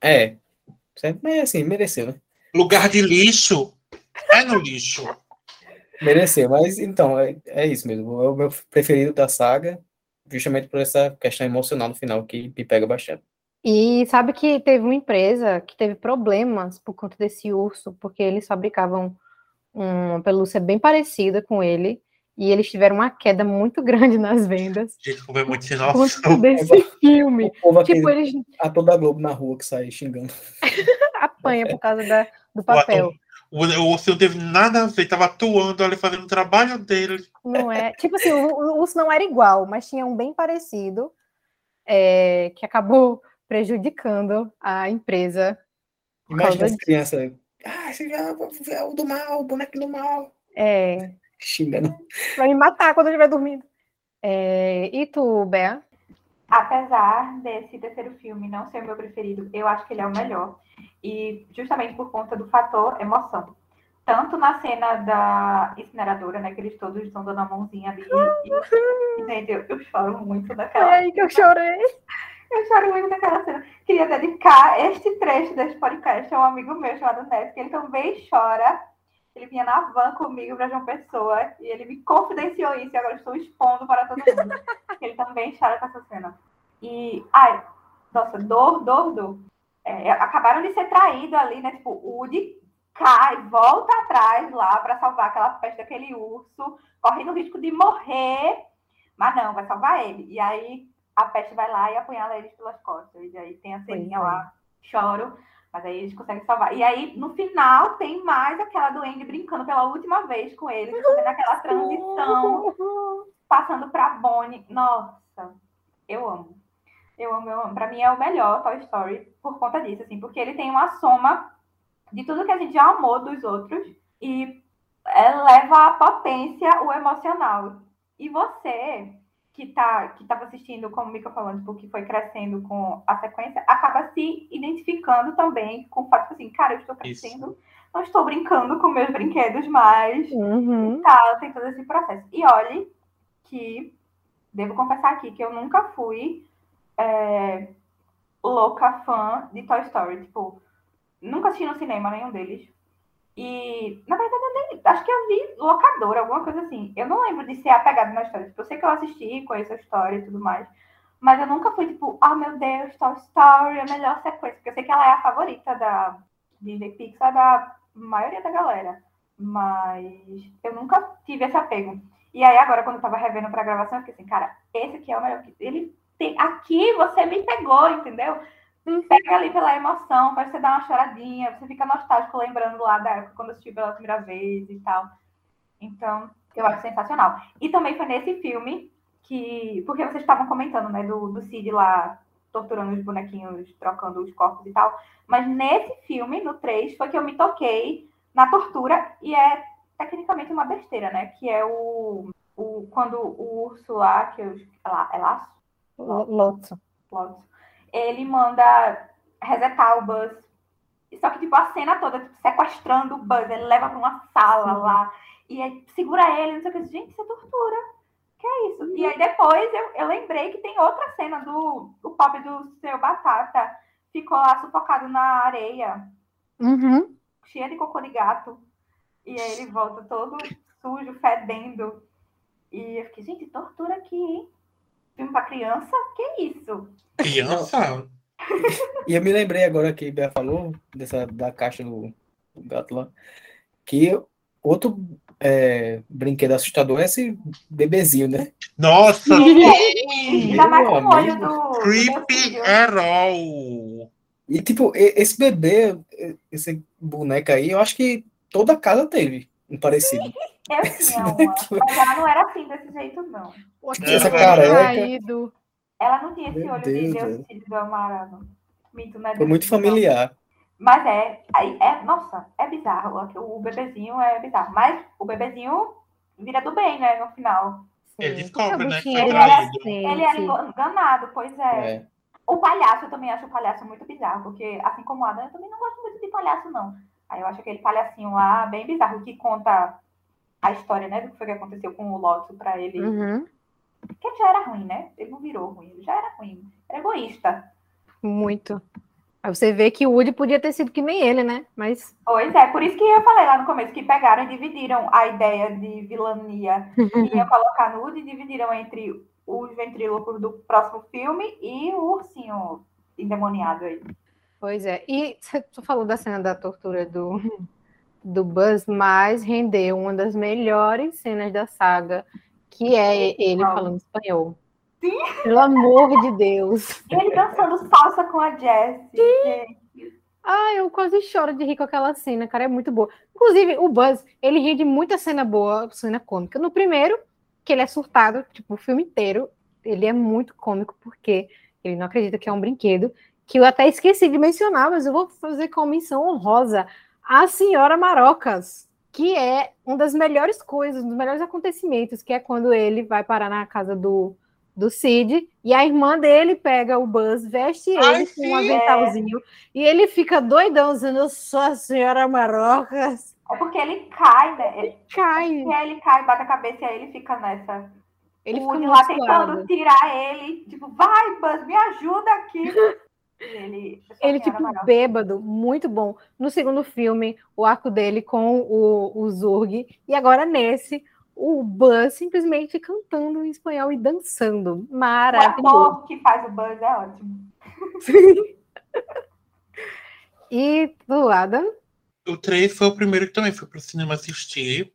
É. Mas assim, mereceu, né? Lugar de lixo é no lixo. Mereceu, mas então, é, é isso mesmo. É o meu preferido da saga, justamente por essa questão emocional no final que me pega bastante. E sabe que teve uma empresa que teve problemas por conta desse urso, porque eles fabricavam uma pelúcia bem parecida com ele, e eles tiveram uma queda muito grande nas vendas. Gente, como é muito sinal desse filme. tipo, eles... A toda Globo na rua que sai xingando. Apanha por causa da, do papel. O, o urso não teve nada a ver, tava atuando ali, fazendo o trabalho dele. Não é? Tipo assim, o, o urso não era igual, mas tinha um bem parecido, é, que acabou prejudicando a empresa. Imagina as crianças. Ah, esse é o do mal, o boneco do mal. É. Xingando. Vai me matar quando eu estiver dormindo. É... E tu, Bea? Apesar desse terceiro filme não ser o meu preferido, eu acho que ele é o melhor. E justamente por conta do fator emoção. Tanto na cena da incineradora, né? Que eles todos estão dando a mãozinha ali. E, gente, eu, eu choro muito daquela. É aí que eu chorei. Eu choro muito naquela cena. Queria dedicar este trecho deste podcast a um amigo meu chamado Neto, que ele também chora. Ele vinha na van comigo para João Pessoa e ele me confidenciou isso e agora estou expondo para todo mundo. ele também chora com essa cena. E, ai, nossa, dor, dor, dor. É, acabaram de ser traídos ali, né? Tipo, o Woody cai, volta atrás lá para salvar aquela peste daquele urso, correndo o risco de morrer, mas não, vai salvar ele. E aí a peste vai lá e apunhala eles pelas costas. E aí tem a ceninha lá, é. choro, mas aí eles conseguem salvar. E aí, no final, tem mais aquela do Andy brincando pela última vez com eles, fazendo aquela transição, passando pra Bonnie. Nossa, eu amo. Eu amo, eu amo. Pra mim é o melhor Toy Story por conta disso, assim, porque ele tem uma soma de tudo que a gente já amou dos outros e leva à potência o emocional. E você, que tá que estava assistindo, como o Mika falando, tipo, que foi crescendo com a sequência, acaba se identificando também com o fato assim, cara, eu estou crescendo, Isso. não estou brincando com meus brinquedos mais, uhum. tá, tem todo esse processo. E olhe que devo confessar aqui que eu nunca fui é, louca fã de Toy Story, tipo, nunca assisti no cinema nenhum deles. E, na verdade, eu nem, acho que eu vi locadora, alguma coisa assim. Eu não lembro de ser apegado na história. Tipo, eu sei que eu assisti, conheço a história e tudo mais. Mas eu nunca fui, tipo, oh meu Deus, Toy Story, a melhor sequência. Porque eu sei que ela é a favorita da Disney Pixar da maioria da galera. Mas eu nunca tive esse apego. E aí, agora, quando eu tava revendo pra gravação, eu fiquei assim, cara, esse aqui é o melhor. Ele tem. Aqui você me pegou, entendeu? Pega ali pela emoção, faz você dar uma choradinha, você fica nostálgico lembrando lá da época quando assistiu pela primeira vez e tal. Então, eu acho sensacional. E também foi nesse filme que. Porque vocês estavam comentando, né, do, do Cid lá torturando os bonequinhos, trocando os corpos e tal. Mas nesse filme, no 3, foi que eu me toquei na tortura, e é tecnicamente uma besteira, né? Que é o. o quando o urso lá, que eu. É, lá, é laço? Lotso. Lotso ele manda resetar o Buzz. Só que, tipo, a cena toda, tipo, sequestrando o Buzz, ele leva para uma sala Sim. lá, e aí segura ele, não sei o que. Gente, isso é tortura. Que é isso? Uhum. E aí depois eu, eu lembrei que tem outra cena do o pop do seu Batata. Ficou lá sufocado na areia. Uhum. Cheia de cocô de gato. E aí ele volta todo sujo, fedendo. E eu fiquei, gente, tortura aqui, hein? Filme pra criança? Que isso? Criança? E eu me lembrei agora que a Bia falou, dessa, da caixa do, do gato lá, que outro é, brinquedo assustador é esse bebezinho, né? Nossa! Ainda mais com o olho do. Creepy all. E tipo, esse bebê, esse boneco aí, eu acho que toda casa teve um parecido. Eu tinha uma. Mas ela não era assim desse jeito, não. Essa Ela- careca caído. Ela não tinha esse Meu olho Deus, de. Deus filho do amarelo. Mito, né? foi muito familiar. Mas é, aí é, nossa, é bizarro. O bebezinho é bizarro. Mas o bebezinho vira do bem, né, no final. Ele descobre, O né, que foi era. Ele era enganado, pois é. É. O palhaço, eu também acho o palhaço muito bizarro, porque assim como o Adam, eu também não gosto muito de palhaço, não. Aí eu acho aquele palhacinho lá bem bizarro, que conta a história, né, do que foi que aconteceu com o Lotus pra ele. Uhum. Porque ele já era ruim, né? Ele não virou ruim, ele já era ruim. Era egoísta. Muito. Aí você vê que o Woody podia ter sido que nem ele, né? Mas Pois é, por isso que eu falei lá no começo, que pegaram e dividiram a ideia de vilania que ia colocar no Woody e dividiram entre os ventrílocos do próximo filme e o ursinho endemoniado aí. Pois é. E você falou da cena da tortura do, do Buzz, mas rendeu uma das melhores cenas da saga, que é ele falando espanhol. Pelo amor de Deus. Ele dançando salsa com a Jessie. gente. Ah, eu quase choro de rir com aquela cena, cara, é muito boa. Inclusive, o Buzz, ele rende muita cena boa, cena cômica. No primeiro, que ele é surtado, tipo, o filme inteiro, ele é muito cômico, porque ele não acredita que é um brinquedo, que eu até esqueci de mencionar, mas eu vou fazer com menção honrosa a Senhora Marocas, que é uma das melhores coisas, um dos melhores acontecimentos, que é quando ele vai parar na casa do, do Cid, e a irmã dele pega o Buzz, veste ele Ai, com um aventalzinho, e ele fica doidão, dizendo, eu sou a Senhora Marocas. É porque ele cai, né? Ele, Cai, e aí ele cai, bate a cabeça e aí ele fica nessa. ele o fica lá tentando tirar ele, tipo, vai, Buzz, me ajuda aqui. Ele, Ele, tipo, bêbado, muito bom. No segundo filme, o arco dele com o, o Zurg. E agora nesse, o Buzz simplesmente cantando em espanhol e dançando. O Maravilhoso. ator que faz o Buzz é ótimo. E do Adam, O 3 foi o primeiro que também fui pro cinema assistir.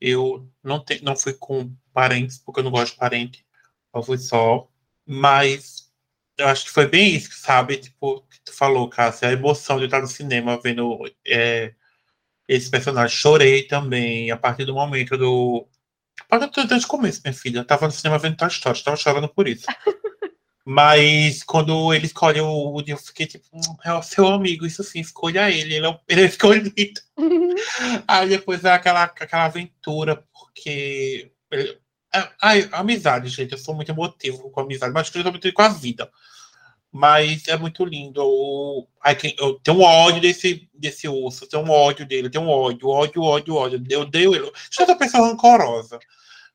Eu não, te, não fui com parentes, porque eu não gosto de parente. Eu fui só. Mas eu acho que foi bem isso, sabe? Tipo, que tu falou, Cássia, a emoção de estar no cinema vendo é, esse personagem. Chorei também a partir do momento do. A partir do- Desde o começo, minha filha. Eu tava no cinema vendo Toy Story, tava chorando por isso. Mas quando ele escolhe o Woody, eu fiquei tipo, "Hum, é o seu amigo, isso sim, escolha ele, ele é, o- ele é escolhido. Aí depois é aquela, aquela aventura, porque. ele- é- ai, amizade, gente, eu sou muito emotivo com amizade, mas eu sou muito com a vida. Mas é muito lindo. Quem- eu tenho um ódio desse, desse urso, eu tenho um ódio dele, eu tenho um ódio, ódio, ódio, ódio. Eu odeio ele. Deixa essa pessoa rancorosa.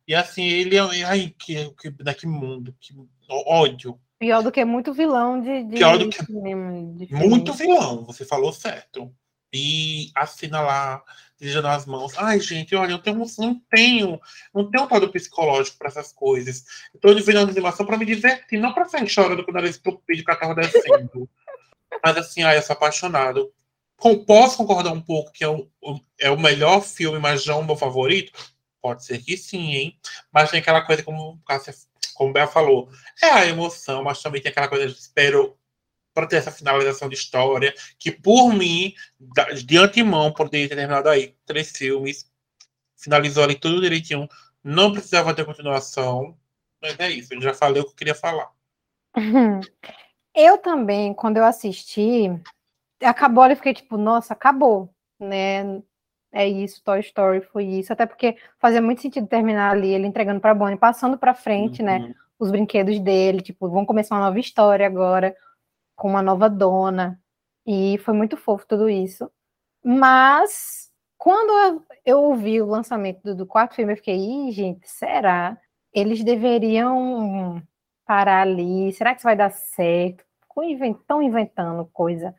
E assim, ele é. Ai, que, que, né, que mundo, que ódio. pior do que muito vilão de, de Pior do que- de. Muito vilão, você falou certo. E assina lá, beijando as mãos. Ai, gente, olha, eu tenho, não tenho, não tenho tal do psicológico para essas coisas. Eu tô a animação para me divertir, não para sair chorando quando ela estupide com a carro descendo. Mas assim, ai, eu sou apaixonado. Com- posso concordar um pouco que é o, o- é o melhor filme, mas não o meu favorito? Pode ser que sim, hein? Mas tem aquela coisa, como, a Cássia- como o Bel falou, é a emoção, mas também tem aquela coisa de espero para ter essa finalização de história, que por mim, de antemão, poderia ter terminado aí três filmes, finalizou ali tudo direitinho, não precisava ter continuação, mas é isso, eu já falei o que eu queria falar. Eu também, quando eu assisti, acabou, eu fiquei tipo, nossa, acabou, né? É isso, Toy Story foi isso, até porque fazia muito sentido terminar ali ele entregando para Bonnie, passando para frente, né? Uhum. Os brinquedos dele, tipo, vão começar uma nova história agora com uma nova dona. E foi muito fofo tudo isso. Mas quando eu, ouvi o lançamento do, do quarto filme, eu fiquei, Ih, gente, será? Eles deveriam parar ali. Será que isso vai dar certo? Estão inventando coisa.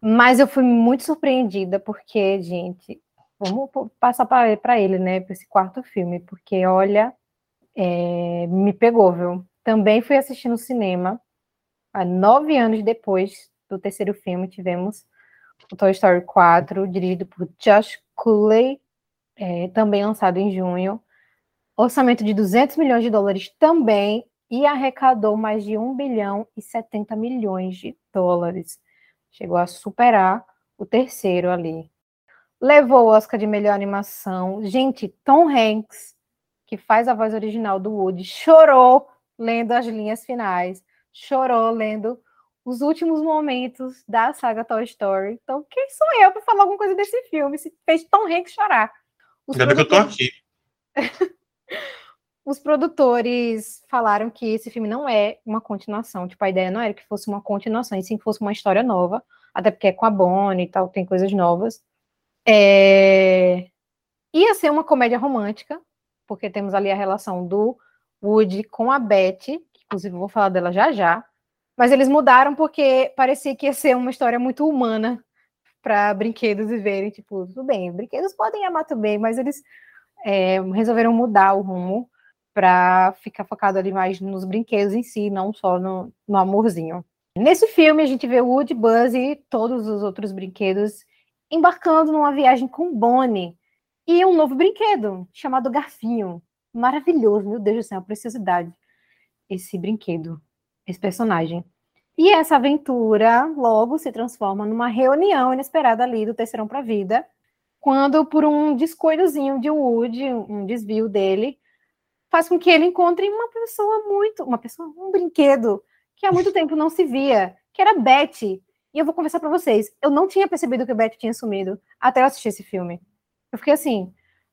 Mas eu fui muito surpreendida, porque, gente, vamos passar para ele, né, para esse quarto filme, porque olha, é, me pegou, viu? Também fui assistir no cinema, nove anos depois do terceiro filme, tivemos o Toy Story 4, dirigido por Josh Cooley, é, também lançado em junho. Orçamento de 200 milhões de dólares também, e arrecadou mais de 1 bilhão e 70 milhões de dólares. Chegou a superar o terceiro ali. Levou o Oscar de melhor animação. Gente, Tom Hanks, que faz a voz original do Woody, chorou lendo as linhas finais, chorou lendo os últimos momentos da saga Toy Story. Então, quem sou eu para falar alguma coisa desse filme? Se fez Tom Hanks chorar. Os Ainda produtores... que eu tô aqui. os produtores falaram que esse filme não é uma continuação. Tipo, a ideia não era que fosse uma continuação, e sim que fosse uma história nova. Até porque é com a Bonnie e tal, tem coisas novas. É... Ia ser uma comédia romântica, porque temos ali a relação do Woody com a Beth, que inclusive eu vou falar dela já já. Mas eles mudaram porque parecia que ia ser uma história muito humana para brinquedos viverem. Tipo, tudo bem, brinquedos podem amar também, mas eles é, resolveram mudar o rumo para ficar focado ali mais nos brinquedos em si, não só no, no amorzinho. Nesse filme, a gente vê Woody, Buzz e todos os outros brinquedos embarcando numa viagem com Bonnie e um novo brinquedo chamado Garfinho. Maravilhoso, meu Deus do céu, preciosidade. Esse brinquedo, esse personagem. E essa aventura logo se transforma numa reunião inesperada ali do Terceirão para a Vida, quando, por um descuidozinho de Woody, um desvio dele, faz com que ele encontre uma pessoa muito, uma pessoa, um brinquedo que há muito tempo não se via, que era Beth. E eu vou conversar para vocês, eu não tinha percebido que Beth tinha sumido até eu assistir esse filme. Eu fiquei assim,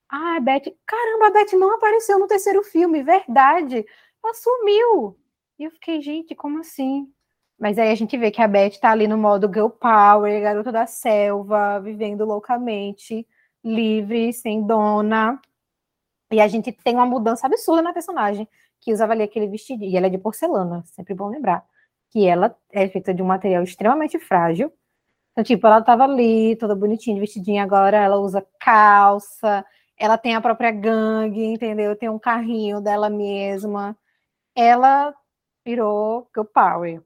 ah, Beth, caramba, a Beth não apareceu no terceiro filme, verdade. Ela sumiu. E eu fiquei, gente, como assim? Mas aí a gente vê que a Beth tá ali no modo girl power, garota da selva, vivendo loucamente, livre, sem dona. E a gente tem uma mudança absurda na personagem, que usava ali aquele vestido, e ela é de porcelana, sempre bom lembrar, que ela é feita de um material extremamente frágil. Então, tipo, ela tava ali, toda bonitinha, vestidinha, agora ela usa calça, ela tem a própria gangue, entendeu? Tem um carrinho dela mesma. Ela virou girl power.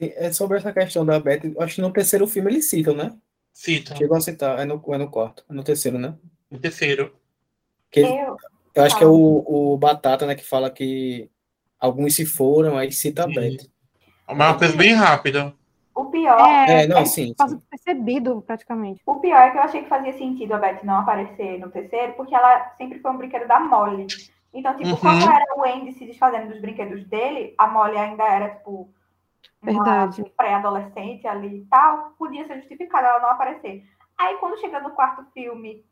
É sobre essa questão da Beth, acho que no terceiro filme eles citam, né? Citam. Chegou a citar, é no, é no quarto, é no terceiro, né? No terceiro. Que, eu, eu acho que é o, o Batata, né, que fala que alguns se foram, aí cita a Beth. É uma coisa bem rápida. O pior é, é não, sim, sim. percebido praticamente. O pior é que eu achei que fazia sentido a Beth não aparecer no terceiro, porque ela sempre foi um brinquedo da Molly. Então, tipo, uhum. quando era o Andy se desfazendo dos brinquedos dele, a Molly ainda era, tipo, Verdade. pré-adolescente ali e tal, podia ser justificado ela não aparecer. Aí, quando chega no quarto filme,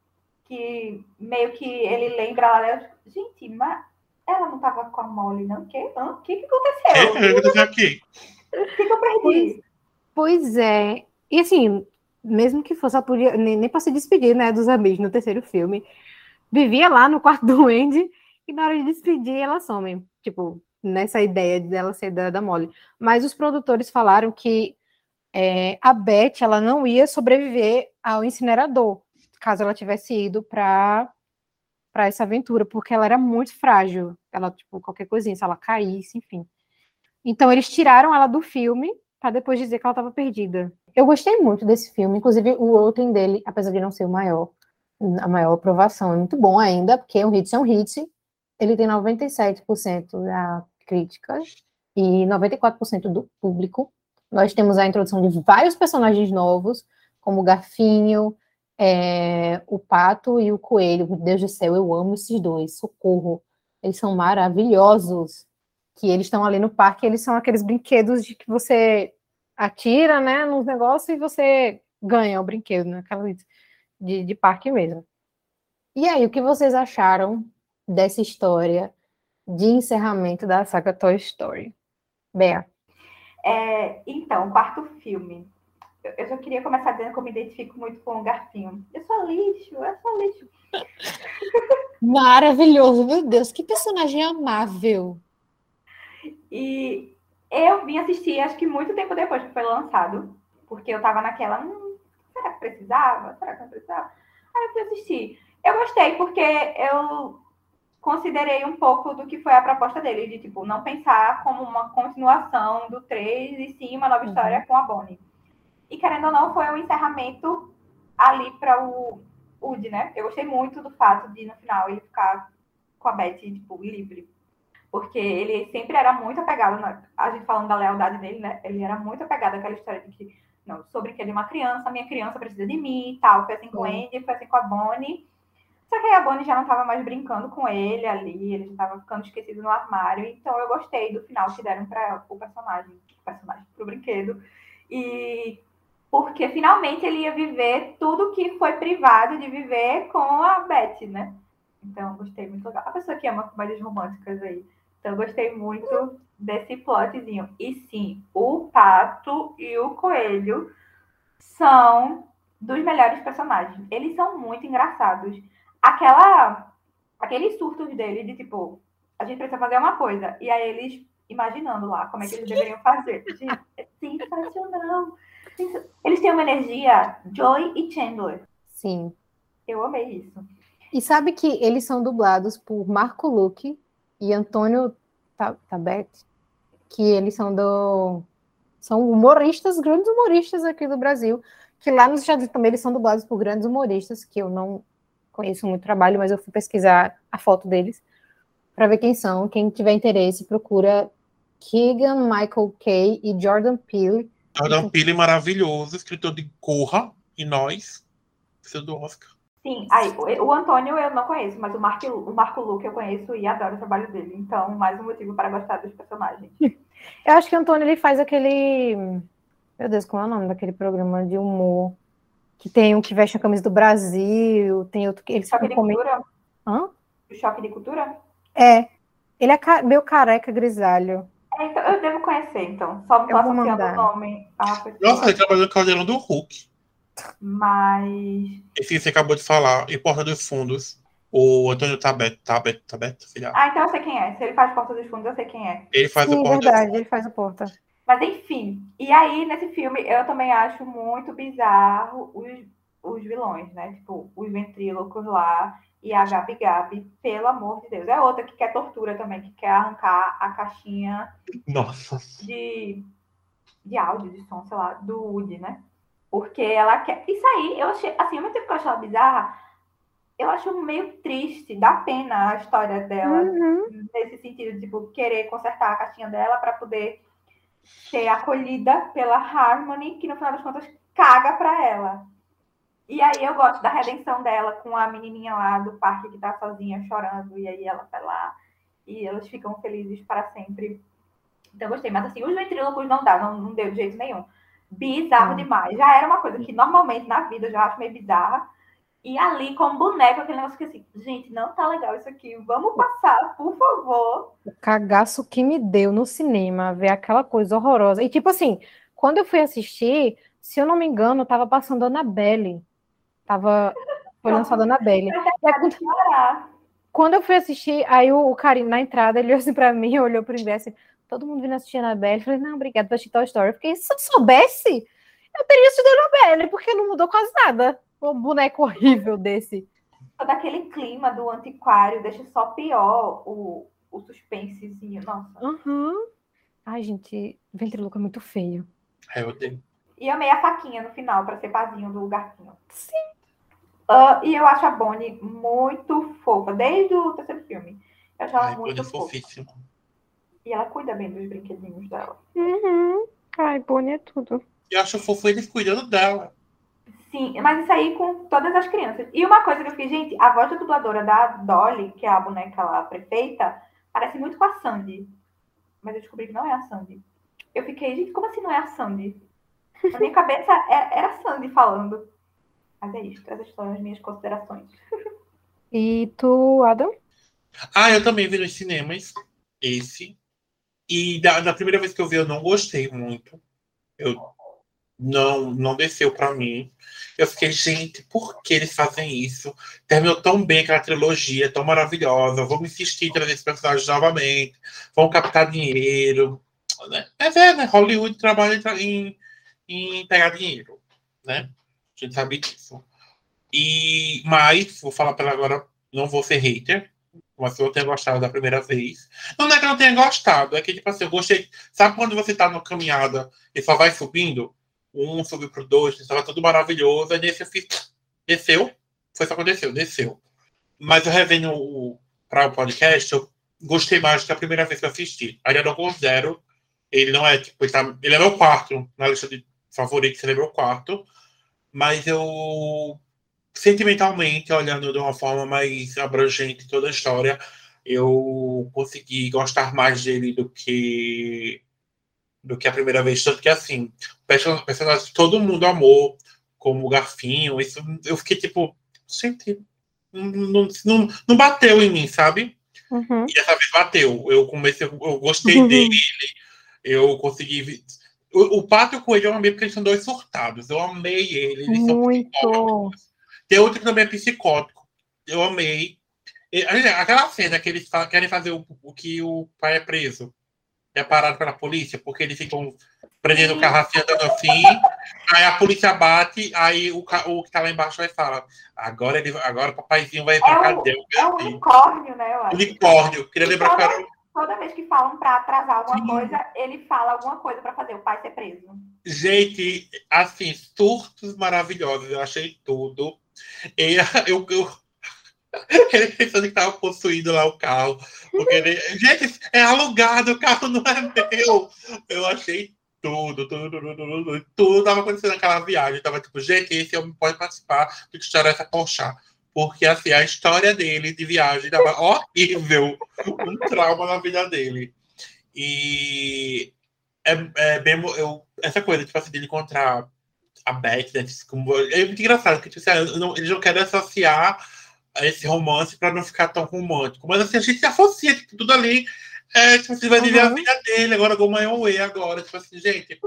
que meio que ele lembra ela, eu, gente, mas ela não tava com a Molly, não? O que, o que, que aconteceu? O que aqui? Que, que eu perdi? Pois é. E assim, mesmo que fosse, ela podia, nem, nem para se despedir, né, dos amigos no terceiro filme, vivia lá no quarto do Andy e na hora de despedir ela some. Tipo, nessa ideia dela ser da, da Molly. Mas os produtores falaram que é, a Beth ela não ia sobreviver ao incinerador caso ela tivesse ido para para essa aventura, porque ela era muito frágil. Ela, tipo, qualquer coisinha, se ela caísse, enfim. Então, eles tiraram ela do filme para depois dizer que ela estava perdida. Eu gostei muito desse filme, inclusive o outro dele, apesar de não ser o maior, a maior aprovação, é muito bom ainda, porque um hit é um hit. Ele tem 97% da crítica e 94% do público. Nós temos a introdução de vários personagens novos, como o Garfinho, é, o pato e o coelho. Meu Deus do céu, eu amo esses dois. Socorro. Eles são maravilhosos. Que eles estão ali no parque, eles são aqueles brinquedos de que você atira, né, nos negócios e você ganha o brinquedo, né? Aquela de, de parque mesmo. E aí, o que vocês acharam dessa história de encerramento da saga Toy Story? Bea. É, então, quarto filme eu só queria começar dizendo que eu me identifico muito com o Garfinho. Eu sou lixo, eu sou lixo. Maravilhoso, meu Deus, que personagem amável. E eu vim assistir, acho que muito tempo depois que foi lançado, porque eu tava naquela, hum, será que precisava? Será que não precisava? Aí eu fui assistir assisti, eu gostei, porque eu considerei um pouco do que foi a proposta dele, de tipo, não pensar como uma continuação do 3 e sim uma nova história uhum. com a Bonnie. E querendo ou não, foi um encerramento ali para o Woody, né? Eu gostei muito do fato de no final ele ficar com a Betty, tipo, livre. Porque ele sempre era muito apegado, na, a gente falando da lealdade dele, né? Ele era muito apegado àquela história de que, não, sobre que ele é uma criança, minha criança precisa de mim e tal. Foi assim com o Andy, foi assim com a Bonnie. Só que aí a Bonnie já não estava mais brincando com ele ali, ele já estava ficando esquecido no armário. Então eu gostei do final que deram para o personagem, o personagem, pro brinquedo. E porque finalmente ele ia viver tudo que foi privado de viver com a Betty, né? Então, gostei muito legal. A pessoa que ama comédias românticas aí. Então, gostei muito desse plotzinho. E sim, o pato e o coelho são dos melhores personagens. Eles são muito engraçados aquela, aqueles surtos dele de tipo, a gente precisa fazer uma coisa. E aí eles imaginando lá como é que eles deveriam fazer. Gente, é sensacional. Eles têm uma energia, Joy e Chandler. Sim. Eu amei isso. E sabe que eles são dublados por Marco Luque e Antônio Tabet, que eles são do são humoristas, grandes humoristas aqui do Brasil, que lá nos Estados Unidos também eles são dublados por grandes humoristas, que eu não conheço muito trabalho, mas eu fui pesquisar a foto deles para ver quem são. Quem tiver interesse, procura Keegan Michael Kay e Jordan Peele. Jordan Peele maravilhoso, escritor de Corra e Nós, seu do Oscar. Sim, aí, o Antônio eu não conheço, mas o Marco, o Marco Luque eu conheço e adoro o trabalho dele. Então, mais um motivo para gostar dos personagens. Eu acho que o Antônio ele faz aquele. Meu Deus, qual é o nome daquele programa de humor? Que tem um que veste a camisa do Brasil, tem outro que eles Choque de cultura? Hã? O choque de cultura? É. Ele é meio careca grisalho. É, então, eu devo conhecer, então. Só me posso o nome. Nossa, ele trabalhou no Caldeirão do Hulk. Mas. Esse você acabou de falar, e Porta dos Fundos. O Antônio Tabet, Tabet, Tabet, filha. Ah, então eu sei quem é. Se ele faz Porta dos Fundos, eu sei quem é. Ele faz Sim, o Porta verdade, ele faz a Porta. Mas enfim, e aí nesse filme eu também acho muito bizarro os, os vilões, né? Tipo, os ventrílocos lá e a Gabi Gabi, pelo amor de Deus. É outra que quer tortura também, que quer arrancar a caixinha Nossa. de, de áudio, de som, sei lá, do Woody, né? Porque ela quer. Isso aí, eu achei, assim, ao mesmo tempo que eu achei ela bizarra, eu acho meio triste, dá pena a história dela, uhum. nesse sentido, de tipo, querer consertar a caixinha dela para poder ser acolhida pela Harmony, que no final das contas caga para ela. E aí eu gosto da redenção dela com a menininha lá do parque que tá sozinha chorando, e aí ela vai lá e elas ficam felizes para sempre. Então eu gostei, mas assim, os ventrílocos não dá, não, não deu de jeito nenhum. Bizarro hum. demais. Já era uma coisa que normalmente na vida eu já acho meio bizarra. E ali, como boneco, aquele negócio que assim, gente, não tá legal isso aqui, vamos passar, por favor. O cagaço que me deu no cinema, ver aquela coisa horrorosa. E tipo assim, quando eu fui assistir, se eu não me engano, tava passando Annabelle. Tava. Foi lançada Annabelle. Quando, quando eu fui assistir, aí o, o Karim, na entrada, ele olhou assim pra mim, olhou pro mim assim, todo mundo vindo assistir Annabelle. Eu falei, não, obrigado, vou assistir Toy Story. Eu fiquei, se eu soubesse, eu teria assistido Annabelle, porque não mudou quase nada um boneco horrível desse. Daquele clima do antiquário, deixa só pior o, o suspensezinho, nossa. Uhum. Ai, gente, ventriloco é muito feio. É, eu tenho. E amei a faquinha no final, para ser pazinho do gatinho. Sim. Uh, e eu acho a Bonnie muito fofa, desde o terceiro filme. Eu acho ela Ai, muito fofa. Fofíssima. E ela cuida bem dos brinquedinhos dela. Uhum. Ai, Bonnie é tudo. Eu acho fofo eles cuidando dela. Sim, mas isso aí com todas as crianças. E uma coisa que eu fiquei, gente, a voz da dubladora da Dolly, que é a boneca lá, a prefeita, parece muito com a Sandy. Mas eu descobri que não é a Sandy. Eu fiquei, gente, como assim não é a Sandy? Na minha cabeça é, era a Sandy falando. Mas é isso, essas são as minhas considerações. E tu, Adam? Ah, eu também vi nos cinemas esse. E da, da primeira vez que eu vi, eu não gostei muito. Eu não, não desceu para mim. Eu fiquei, gente, por que eles fazem isso? Terminou tão bem aquela trilogia, tão maravilhosa. Vamos insistir em trazer esse personagem novamente. Vão captar dinheiro. Né? Mas é, né? Hollywood trabalha em, em pegar dinheiro. Né? A gente sabe disso. E, mas, vou falar para ela agora, não vou ser hater, mas eu tenha gostado da primeira vez. Não é que eu não tenha gostado, é que, tipo assim, eu gostei. Sabe quando você tá numa caminhada e só vai subindo? Um subiu pro dois, estava tudo maravilhoso, aí nesse eu fiz. Desceu, foi isso que aconteceu, desceu. Mas eu revendo para o podcast, eu gostei mais da primeira vez que eu assisti. Ainda não considero. Ele não é, tipo, ele, tá, ele é meu quarto na lista de favoritos, ele é meu quarto. Mas eu, sentimentalmente, olhando de uma forma mais abrangente toda a história, eu consegui gostar mais dele do que do que a primeira vez. Tanto que, assim, personagem todo mundo amou, como o Garfinho. Isso, eu fiquei, tipo, gente, não, não, não bateu em mim, sabe? Uhum. E dessa vez bateu. Eu comecei, eu gostei uhum. dele. Eu consegui. O, o Pato e o Coelho eu amei porque eles são dois surtados. Eu amei eles. eles Muito. Tem outro que também é psicótico. Eu amei. E, aquela cena que eles querem fazer o, o que o pai é preso. É parado pela polícia, porque eles ficam prendendo o carro assim, andando assim. Aí a polícia bate, aí o, o que tá lá embaixo vai falar: agora, ele, agora o papaizinho vai pra é cadeia. É um unicórnio, né? Eu acho. Unicórnio. Queria lembrar toda, que era. Toda vez que falam pra atrasar alguma Sim. coisa, ele fala alguma coisa pra fazer o pai ser preso. Gente, assim, surtos maravilhosos. Eu achei tudo. E eu, eu, ele pensando que tava possuído lá o carro. Porque ele, gente, é alugado, o carro não é meu. Eu achei tudo, tudo, tudo, tudo, tudo tava acontecendo naquela viagem. Tava tipo, gente, esse homem pode participar do que história essa colchar. Porque assim, a história dele de viagem tava horrível. Um trauma na vida dele. E é, é bem. Eu, essa coisa, tipo assim, de encontrar a Beth, né, como, é muito engraçado, porque tipo, assim, não, eles não querem associar esse romance para não ficar tão romântico. Mas assim, a gente se associa, tipo, tudo ali é, tipo, você vai viver uhum. a vida dele, agora go my way agora. Tipo assim, gente,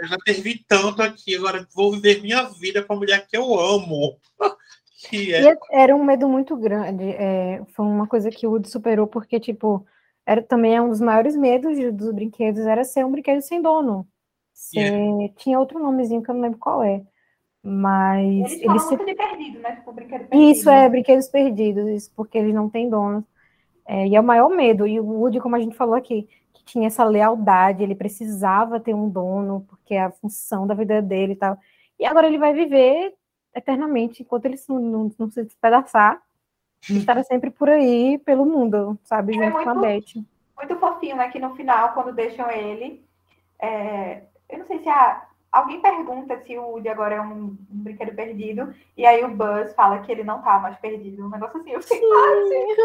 eu já servi tanto aqui, agora vou viver minha vida com a mulher que eu amo. que é... Era um medo muito grande. É, foi uma coisa que o Woody superou, porque, tipo, era também é um dos maiores medos dos brinquedos, era ser um brinquedo sem dono. Ser... Yeah. Tinha outro nomezinho que eu não lembro qual é. Mas. Eles se... muito de perdido, né? Tipo, brinquedo perdido. Isso, é, brinquedos perdidos, isso, porque eles não têm dono. É, e é o maior medo. E o Woody, como a gente falou aqui, que tinha essa lealdade, ele precisava ter um dono, porque é a função da vida dele e tal. E agora ele vai viver eternamente, enquanto ele não, não, não se despedaçar, ele estará sempre por aí, pelo mundo, sabe? É junto é muito, com a Beth. Muito fofinho, né? Que no final, quando deixam ele, é, eu não sei se a, alguém pergunta se o Woody agora é um, um, brinquedo perdido, e aí o Buzz fala que ele não tá mais perdido. Um negócio assim, eu fiquei assim.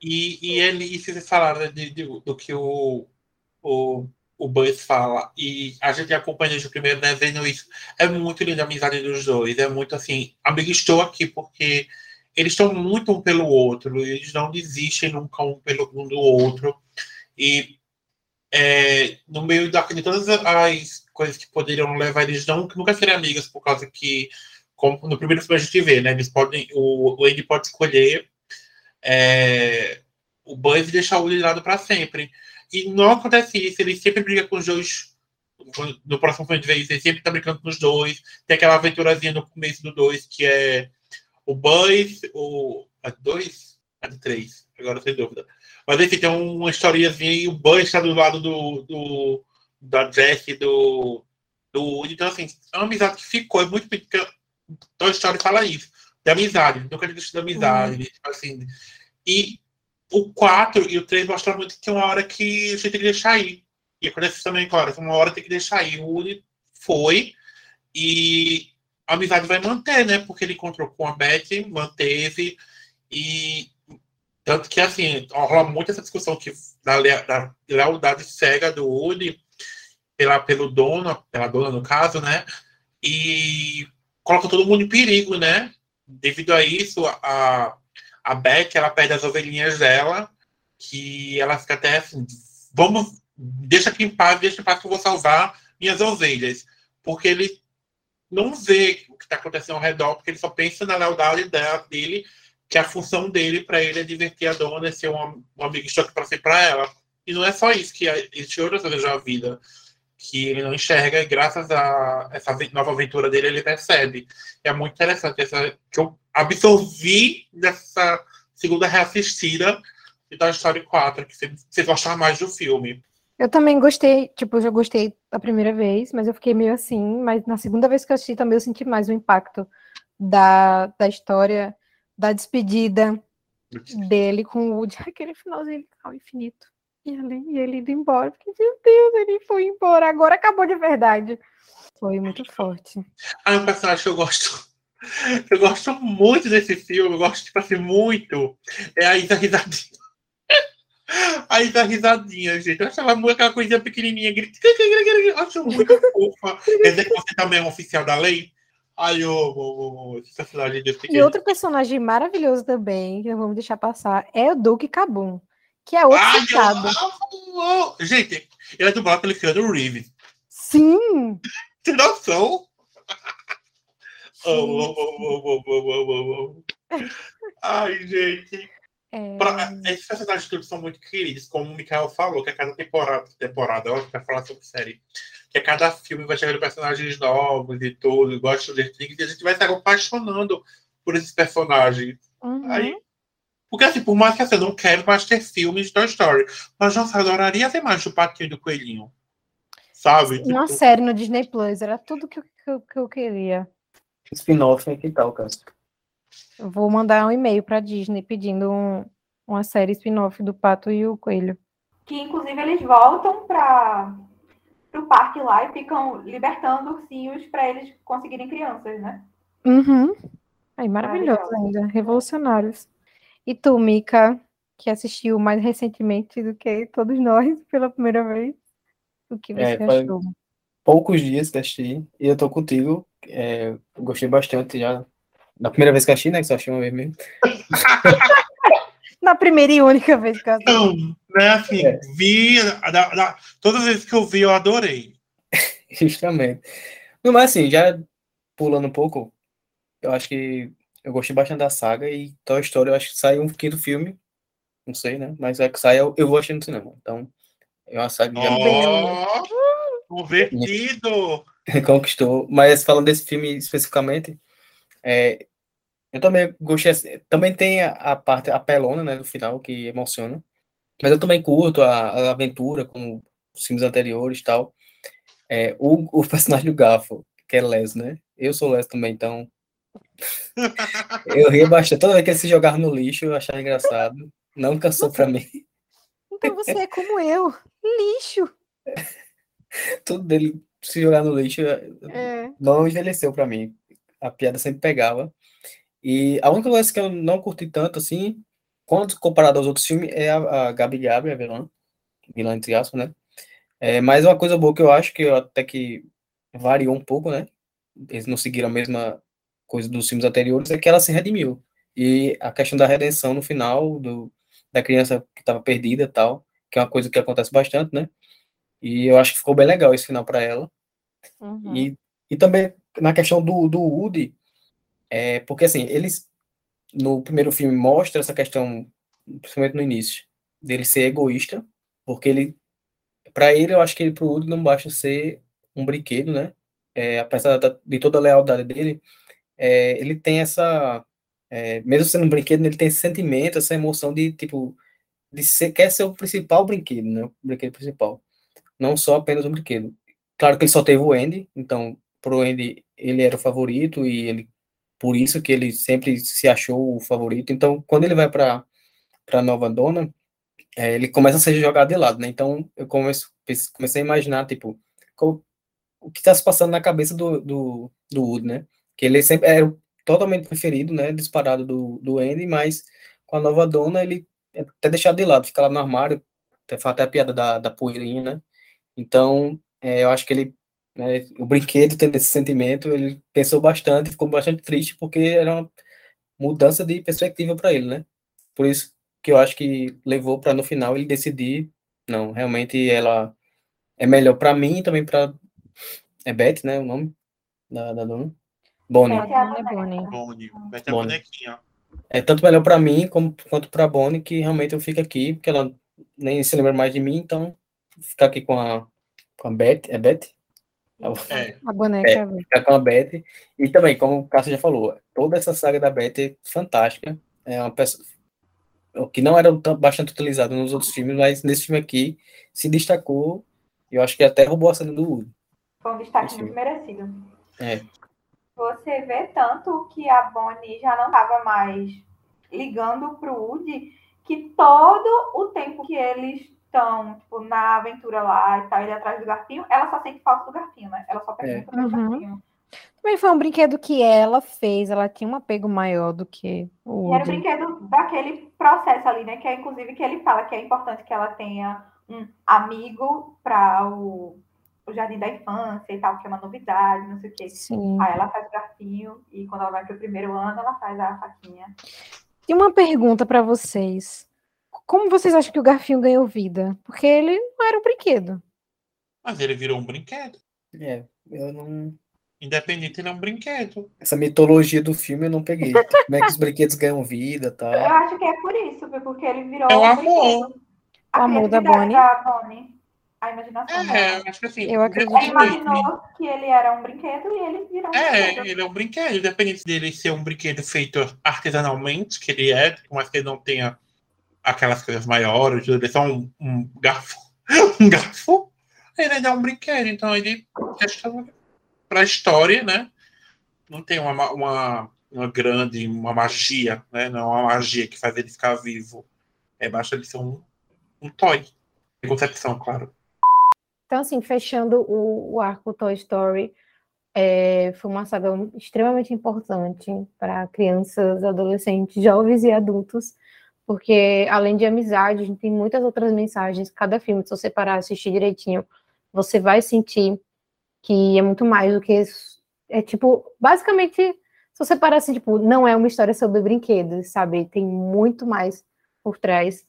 E, e ele, e vocês falaram de, de, do que o, o, o Buzz fala, e a gente acompanha desde o primeiro, né, vendo isso. É muito linda a amizade dos dois, é muito assim, amigo, estou aqui porque eles estão muito um pelo outro, eles não desistem nunca um pelo um do outro. E é, no meio da, de todas as coisas que poderiam levar eles não, nunca serem amigos, por causa que, como no primeiro filme a gente vê, né, eles podem, o, o Andy pode escolher é, o Buzz deixar o de lado para sempre. E não acontece isso, ele sempre briga com os dois. No próximo filme de vez, ele sempre tá brincando com os dois. Tem aquela aventurazinha no começo do dois, que é o Buzz, o. A dois? A de três, agora sem dúvida. Mas enfim, tem uma historiazinha e o Buzz está do lado do, do da Jess do, do Woody. Então, assim, é uma amizade que ficou, é muito pequena. A história fala isso de amizade, nunca desistir da amizade, uhum. assim. E o 4 e o 3 mostram muito que tem uma hora que a gente tem que deixar ir. E acontece também, claro, uma hora tem que deixar ir. O Uri foi e a amizade vai manter, né? Porque ele encontrou com a Beth, manteve e tanto que assim, rola muito essa discussão que da, da lealdade cega do Woody pela, pelo dono, pela dona no caso, né? E coloca todo mundo em perigo, né? devido a isso, a, a Beth, ela perde as ovelhinhas dela, que ela fica até assim, vamos, deixa aqui em paz, deixa em paz que eu vou salvar minhas ovelhas. Porque ele não vê o que está acontecendo ao redor, porque ele só pensa na lealdade dele, que a função dele para ele é divertir a dona, ser um, um amigo que para ser para ela. E não é só isso, que existe outras coisas na vida. Que ele não enxerga, e graças a essa nova aventura dele, ele percebe. É muito interessante essa que eu absorvi dessa segunda reassistida de Toy Story 4, que você, você gostar mais do filme. Eu também gostei, tipo, eu já gostei a primeira vez, mas eu fiquei meio assim, mas na segunda vez que eu assisti também eu senti mais o impacto da, da história, da despedida dele com o Woody, aquele finalzinho ao infinito. E ele, e ele indo embora. Porque, meu Deus, ele foi embora. Agora acabou de verdade. Foi muito forte. Ah, um personagem que eu gosto. Eu gosto muito desse filme, eu gosto, tipo assim, muito. É a Isa Risadinha. A Isa Risadinha, gente. Eu achava muito aquela coisinha pequenininha. Eu acho muito fofa. Quer dizer que você também é um oficial da lei? Ai, eu amo esse personagem desse E outro personagem maravilhoso também, que não vamos deixar passar, é o Duke Cabum, que é outro Ai, sentado. Gente, ele é dublado pelo Keanu Reeves. Sim! Tem noção? Oh, oh, oh, Ai, gente. É... Pra, esses personagens todos são muito queridos, como o Mikael falou, que a cada temporada, temporada, eu vai falar sobre série, que a cada filme vai chegando personagens novos e tudo, a Stranger Things, e a gente vai se apaixonando por esses personagens. Uhum. Aí, porque assim, por mais que assim, eu não quero mais ter filmes de Toy Story, mas nossa, eu adoraria ter mais do Patinho e do Coelhinho. Sabe? Uma tipo... série no Disney Plus, era tudo que eu, que eu, que eu queria. Spin-off que tal, Cássio? Eu vou mandar um e-mail para Disney pedindo um, uma série spin-off do Pato e o Coelho. Que inclusive eles voltam para o parque lá e ficam libertando ursinhos para eles conseguirem crianças, né? Uhum. Aí, maravilhoso ainda, revolucionários. E tu, Mika, que assistiu mais recentemente do que todos nós pela primeira vez, o que é, você é, achou? Poucos dias que assisti, e eu tô contigo, é, gostei bastante já na primeira vez que achei, né? Que só achei uma vez mesmo. Na primeira e única vez que eu assisti. Não, né? Assim, é. vi. Da, da, todas as vezes que eu vi, eu adorei. Justamente. Não, mas assim, já pulando um pouco, eu acho que eu gostei bastante da saga e Toy Story, eu acho que sai um quinto filme. Não sei, né? Mas é que sai, eu, eu vou assistir no cinema. Então, é uma saga que já oh, Convertido! Conquistou. Mas falando desse filme especificamente, é, eu também gostei. Assim, também tem a, a, parte apelona, né, do final, que emociona. Mas eu também curto a, a aventura com os filmes anteriores e tal. É, o, o personagem do Gafo, que é Les, né? Eu sou Les também, então. Eu ria bastante. Toda vez que ele se jogava no lixo, eu achava engraçado. Não cansou pra mim. Então você é como eu, lixo. Tudo dele se jogar no lixo é. não envelheceu pra mim a piada sempre pegava. E a única coisa que eu não curti tanto, assim, quando comparado aos outros filmes, é a, a Gabi Gabi, a vilã, vilã entre aspas, né? É, mas uma coisa boa que eu acho, que eu até que variou um pouco, né? Eles não seguiram a mesma coisa dos filmes anteriores, é que ela se redimiu. E a questão da redenção no final, do, da criança que estava perdida e tal, que é uma coisa que acontece bastante, né? E eu acho que ficou bem legal esse final para ela. Uhum. E, e também na questão do, do Woody, é, porque assim, eles no primeiro filme mostra essa questão, principalmente no início, dele ser egoísta, porque ele, para ele, eu acho que para o Woody não basta ser um brinquedo, né? É, apesar da, de toda a lealdade dele, é, ele tem essa, é, mesmo sendo um brinquedo, ele tem esse sentimento, essa emoção de tipo, de ser, quer ser o principal brinquedo, né? O brinquedo principal, não só apenas um brinquedo. Claro que ele só teve o Andy, então pro Andy ele era o favorito e ele por isso que ele sempre se achou o favorito. Então, quando ele vai para para Nova Dona, é, ele começa a ser jogado de lado, né? Então, eu começo, comecei a imaginar, tipo, qual, o que está se passando na cabeça do, do, do Wood, né? Que ele sempre era totalmente preferido, né? Disparado do, do Andy, mas com a Nova Dona, ele é até deixado de lado, fica lá no armário, até, até a piada da, da poeirinha, né? Então, é, eu acho que ele né, o brinquedo tendo esse sentimento, ele pensou bastante, ficou bastante triste, porque era uma mudança de perspectiva para ele, né? Por isso que eu acho que levou para no final ele decidir, não, realmente ela é melhor para mim e também para é Beth, né, o nome da, da dona? Bonnie. É, Bonnie. Bonnie. Beth é bonequinha. É tanto melhor para mim como, quanto para Bonnie que realmente eu fico aqui, porque ela nem se lembra mais de mim, então ficar aqui com a com a Beth, é Beth? É. A boneca. É, ficar com a Beth. E também, como o Cássio já falou, toda essa saga da Beth é fantástica. É uma o que não era bastante utilizado nos outros filmes, mas nesse filme aqui se destacou. E eu acho que até roubou a cena do Woody. Foi um destaque muito merecido. É. Você vê tanto que a Bonnie já não estava mais ligando pro Woody, que todo o tempo que eles estão, tipo, na aventura lá e tal, ele atrás do garfinho, ela só sente falta do garfinho, né? Ela só pergunta pelo Uhum. garfinho. Também foi um brinquedo que ela fez, ela tinha um apego maior do que o E era o Woody. brinquedo daquele processo ali, né? Que é inclusive que ele fala que é importante que ela tenha um amigo para o, o jardim da infância e tal, que é uma novidade, não sei o quê. Sim. Aí ela faz o garfinho e quando ela vai pro primeiro ano, ela faz a faquinha. E uma pergunta pra vocês. Como vocês acham que o Garfinho ganhou vida? Porque ele não era um brinquedo. Mas ele virou um brinquedo. É, eu não. Independente, ele é um brinquedo. Essa mitologia do filme eu não peguei. Como é que os brinquedos ganham vida e tal. Eu acho que é por isso, porque ele virou É o um amor. brinquedo. A O amor da Bonnie. da Bonnie. A imaginação É, dela. acho que assim. Eu acredito independente- imaginou que ele era um brinquedo e ele virou um É, brinquedo. ele é um brinquedo, independente dele ser um brinquedo feito artesanalmente, que ele é, mais que ele não tenha aquelas coisas maiores, ele é só um, um garfo, um garfo, ele ainda é um brinquedo, então ele resta pra história, né? Não tem uma, ma- uma, uma grande, uma magia, né? Não é uma magia que faz ele ficar vivo. É, basta ele ser um, um toy. Em concepção, claro. Então, assim, fechando o, o arco Toy Story, é, foi uma saga extremamente importante para crianças, adolescentes, jovens e adultos, porque além de amizade, a gente tem muitas outras mensagens. Cada filme, se você parar assistir direitinho, você vai sentir que é muito mais do que. É tipo, basicamente, se você parar assim, tipo, não é uma história sobre brinquedos, sabe? Tem muito mais por trás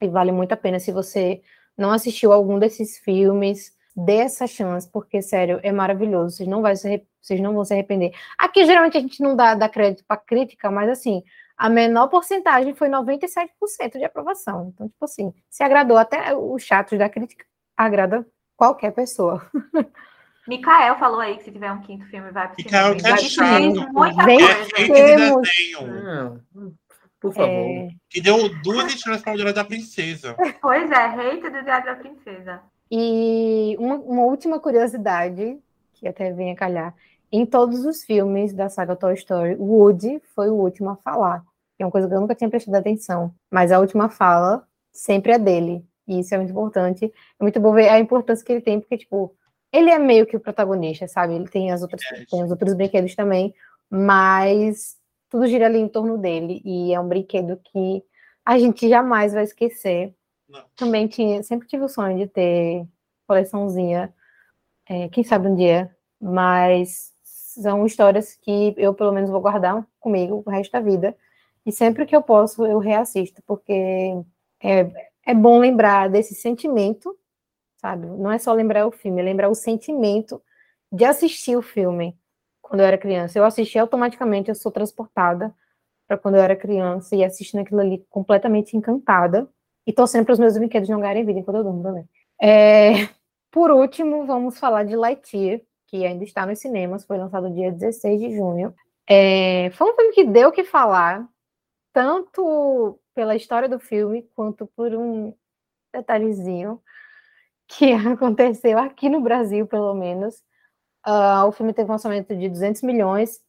e vale muito a pena se você não assistiu algum desses filmes, dê essa chance, porque, sério, é maravilhoso. Vocês não, vai se vocês não vão se arrepender. Aqui, geralmente, a gente não dá, dá crédito para crítica, mas, assim, a menor porcentagem foi 97% de aprovação. Então, tipo assim, se agradou até os chatos da crítica, agrada qualquer pessoa. Mikael falou aí que se tiver um quinto filme, vai pro Mikael cinema. que é chato. muita Vem- coisa. Temos- desenho. Não, por favor. É, Que deu duas estrelas para o Hora da Princesa. Pois é, hater do Diário da Princesa. E uma, uma última curiosidade, que até vem a calhar, em todos os filmes da saga Toy Story, Woody foi o último a falar. Que é uma coisa que eu nunca tinha prestado atenção. Mas a última fala sempre é dele. E isso é muito importante. É muito bom ver a importância que ele tem, porque, tipo, ele é meio que o protagonista, sabe? Ele tem as outras, Verdade. tem os outros brinquedos também, mas tudo gira ali em torno dele. E é um brinquedo que a gente jamais vai esquecer. Não. Também tinha, sempre tive o sonho de ter coleçãozinha, é, quem sabe um dia, mas são histórias que eu pelo menos vou guardar comigo o resto da vida. E sempre que eu posso, eu reassisto, porque é, é bom lembrar desse sentimento, sabe? Não é só lembrar o filme, é lembrar o sentimento de assistir o filme quando eu era criança. Eu assisti automaticamente, eu sou transportada para quando eu era criança e assistindo aquilo ali completamente encantada e torcendo para os meus brinquedos não ganharem vida enquanto eu durmo também. É, por último, vamos falar de Lightyear, que ainda está nos cinemas, foi lançado dia 16 de junho. É, foi um filme que deu o que falar, tanto pela história do filme, quanto por um detalhezinho que aconteceu aqui no Brasil, pelo menos. Ah, o filme teve um orçamento de 200 milhões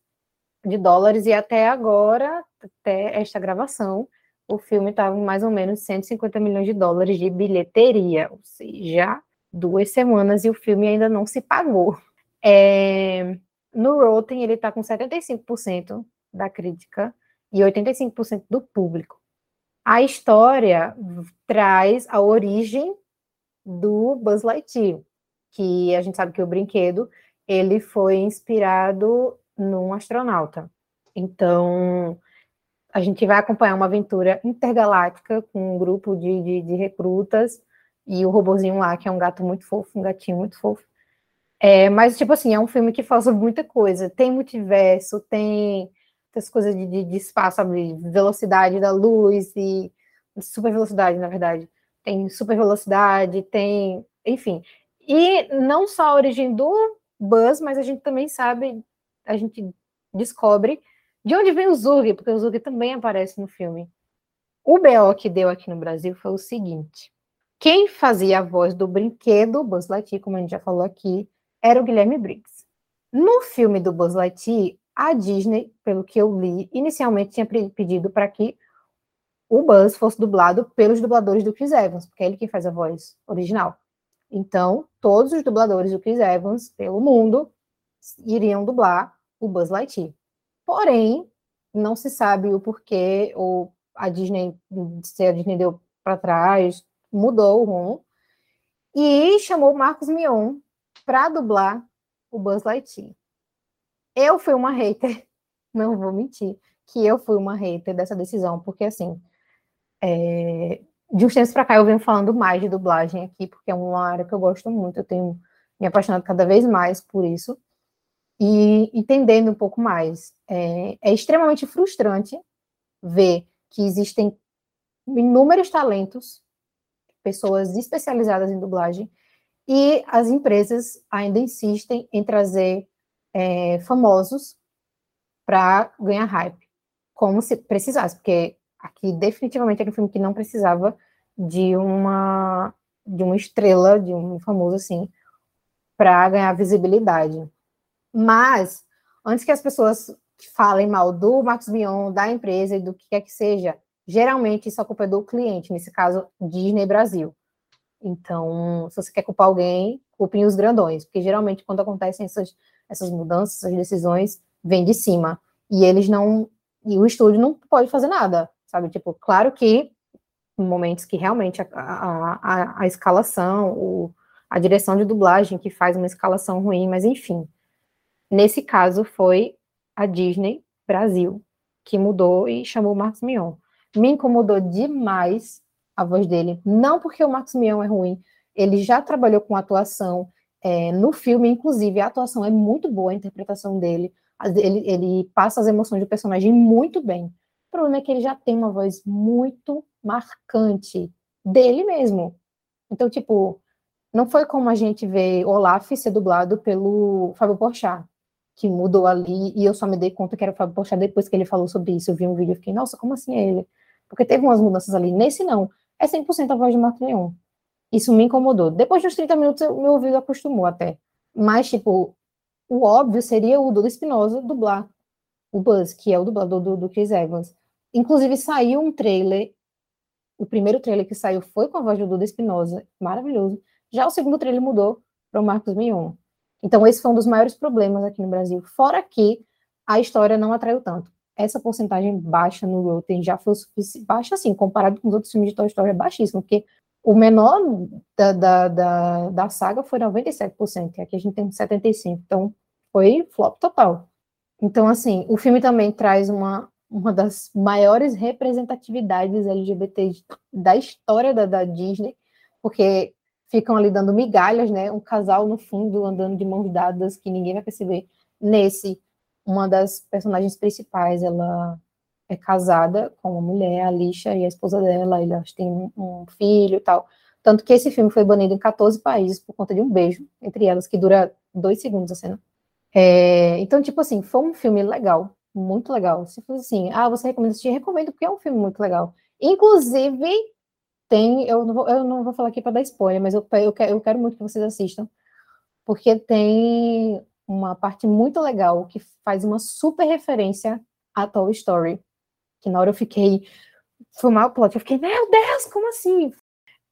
de dólares e até agora, até esta gravação, o filme estava em mais ou menos 150 milhões de dólares de bilheteria, ou seja, duas semanas e o filme ainda não se pagou. É, no Rotten, ele está com 75% da crítica e 85% do público. A história traz a origem do Buzz Lightyear, que a gente sabe que o brinquedo ele foi inspirado num astronauta. Então, a gente vai acompanhar uma aventura intergaláctica com um grupo de, de, de recrutas e o robozinho lá, que é um gato muito fofo, um gatinho muito fofo. É, mas, tipo assim, é um filme que fala sobre muita coisa. Tem multiverso, tem essas coisas de, de, de espaço, sabe? Velocidade da luz e super velocidade, na verdade. Tem super velocidade, tem. Enfim. E não só a origem do Buzz, mas a gente também sabe, a gente descobre de onde vem o Zurg, porque o Zurg também aparece no filme. O BO que deu aqui no Brasil foi o seguinte: quem fazia a voz do brinquedo Buzz Lightyear, como a gente já falou aqui, era o Guilherme Briggs. No filme do Buzz Lightyear, a Disney, pelo que eu li, inicialmente tinha pedido para que o Buzz fosse dublado pelos dubladores do Chris Evans, porque é ele que faz a voz original. Então, todos os dubladores do Chris Evans, pelo mundo, iriam dublar o Buzz Lightyear. Porém, não se sabe o porquê, ou a Disney, se a Disney deu para trás, mudou o rumo, e chamou Marcos Mion para dublar o Buzz Lightyear. Eu fui uma hater, não vou mentir, que eu fui uma hater dessa decisão, porque assim, é, de uns tempos para cá eu venho falando mais de dublagem aqui, porque é uma área que eu gosto muito, eu tenho me apaixonado cada vez mais por isso, e entendendo um pouco mais. É, é extremamente frustrante ver que existem inúmeros talentos, pessoas especializadas em dublagem, e as empresas ainda insistem em trazer é, famosos para ganhar hype, como se precisasse, porque aqui definitivamente era um filme que não precisava de uma de uma estrela, de um famoso assim, para ganhar visibilidade. Mas antes que as pessoas falem mal do Marcos Mion, da empresa e do que quer que seja, geralmente isso é culpa do cliente, nesse caso Disney Brasil. Então, se você quer culpar alguém, culpem os grandões, porque geralmente quando acontecem essas essas mudanças, essas decisões, vêm de cima. E eles não. E o estúdio não pode fazer nada, sabe? Tipo, claro que em momentos que realmente a, a, a, a escalação, o, a direção de dublagem que faz uma escalação ruim, mas enfim. Nesse caso foi a Disney Brasil que mudou e chamou o Marcos Mion. Me incomodou demais a voz dele, não porque o Marcos Mion é ruim, ele já trabalhou com atuação, é, no filme, inclusive, a atuação é muito boa, a interpretação dele. Ele, ele passa as emoções do personagem muito bem. Problema é que ele já tem uma voz muito marcante dele mesmo. Então, tipo, não foi como a gente vê Olaf ser dublado pelo Fábio Porchat, que mudou ali, e eu só me dei conta que era o Fábio Porchat depois que ele falou sobre isso. Eu vi um vídeo e fiquei, nossa, como assim é ele? Porque teve umas mudanças ali. Nesse não, é 100% a voz de Marco Leon. Isso me incomodou. Depois dos 30 minutos, meu ouvido acostumou até. Mas, tipo, o óbvio seria o Dudu Espinosa dublar o Buzz, que é o dublador do, do Chris Evans. Inclusive, saiu um trailer, o primeiro trailer que saiu foi com a voz do Dudu Espinosa, maravilhoso. Já o segundo trailer mudou para o Marcos Mion. Então, esse foi um dos maiores problemas aqui no Brasil. Fora que a história não atraiu tanto. Essa porcentagem baixa no Rotten já foi suficiente, baixa assim, comparado com os outros filmes de Toy Story, é baixíssimo, porque o menor da, da, da, da saga foi 97%, e aqui a gente tem 75%, então foi flop total. Então, assim, o filme também traz uma, uma das maiores representatividades LGBT da história da, da Disney, porque ficam ali dando migalhas, né? Um casal no fundo andando de mãos dadas que ninguém vai perceber. Nesse, uma das personagens principais, ela é casada com uma mulher, a Alicia, e a esposa dela, elas têm um, filho e tal. Tanto que esse filme foi banido em 14 países por conta de um beijo entre elas, que dura dois segundos a cena. É, então, tipo assim, foi um filme legal, muito legal. Se fosse assim, ah, você recomenda assistir? Recomendo, porque é um filme muito legal. Inclusive, tem, eu não vou, eu não vou falar aqui para dar spoiler, mas eu, eu, quero, eu quero muito que vocês assistam, porque tem uma parte muito legal que faz uma super referência a Toy Story que na hora eu fiquei. Foi mal plot, eu fiquei, meu Deus, como assim?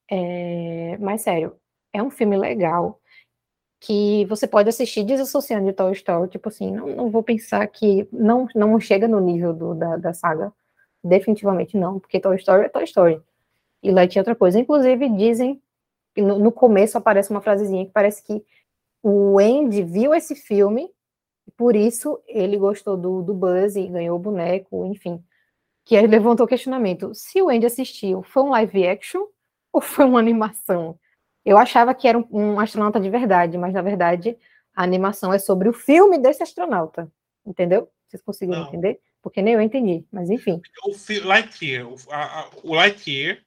É, mas sério, é um filme legal que você pode assistir desassociando de Toy Story, tipo assim, não, não vou pensar que não, não chega no nível do, da, da saga, definitivamente não, porque Toy Story é Toy Story, e Light é outra coisa, inclusive dizem, no, no começo aparece uma frasezinha que parece que o Andy viu esse filme, e por isso ele gostou do, do Buzz e ganhou o boneco, enfim, que aí levantou o questionamento: se o Andy assistiu, foi um live action ou foi uma animação? Eu achava que era um, um astronauta de verdade, mas na verdade a animação é sobre o filme desse astronauta. Entendeu? Vocês conseguiram Não. entender? Porque nem eu entendi, mas enfim. O Lightyear, o, a, o Lightyear,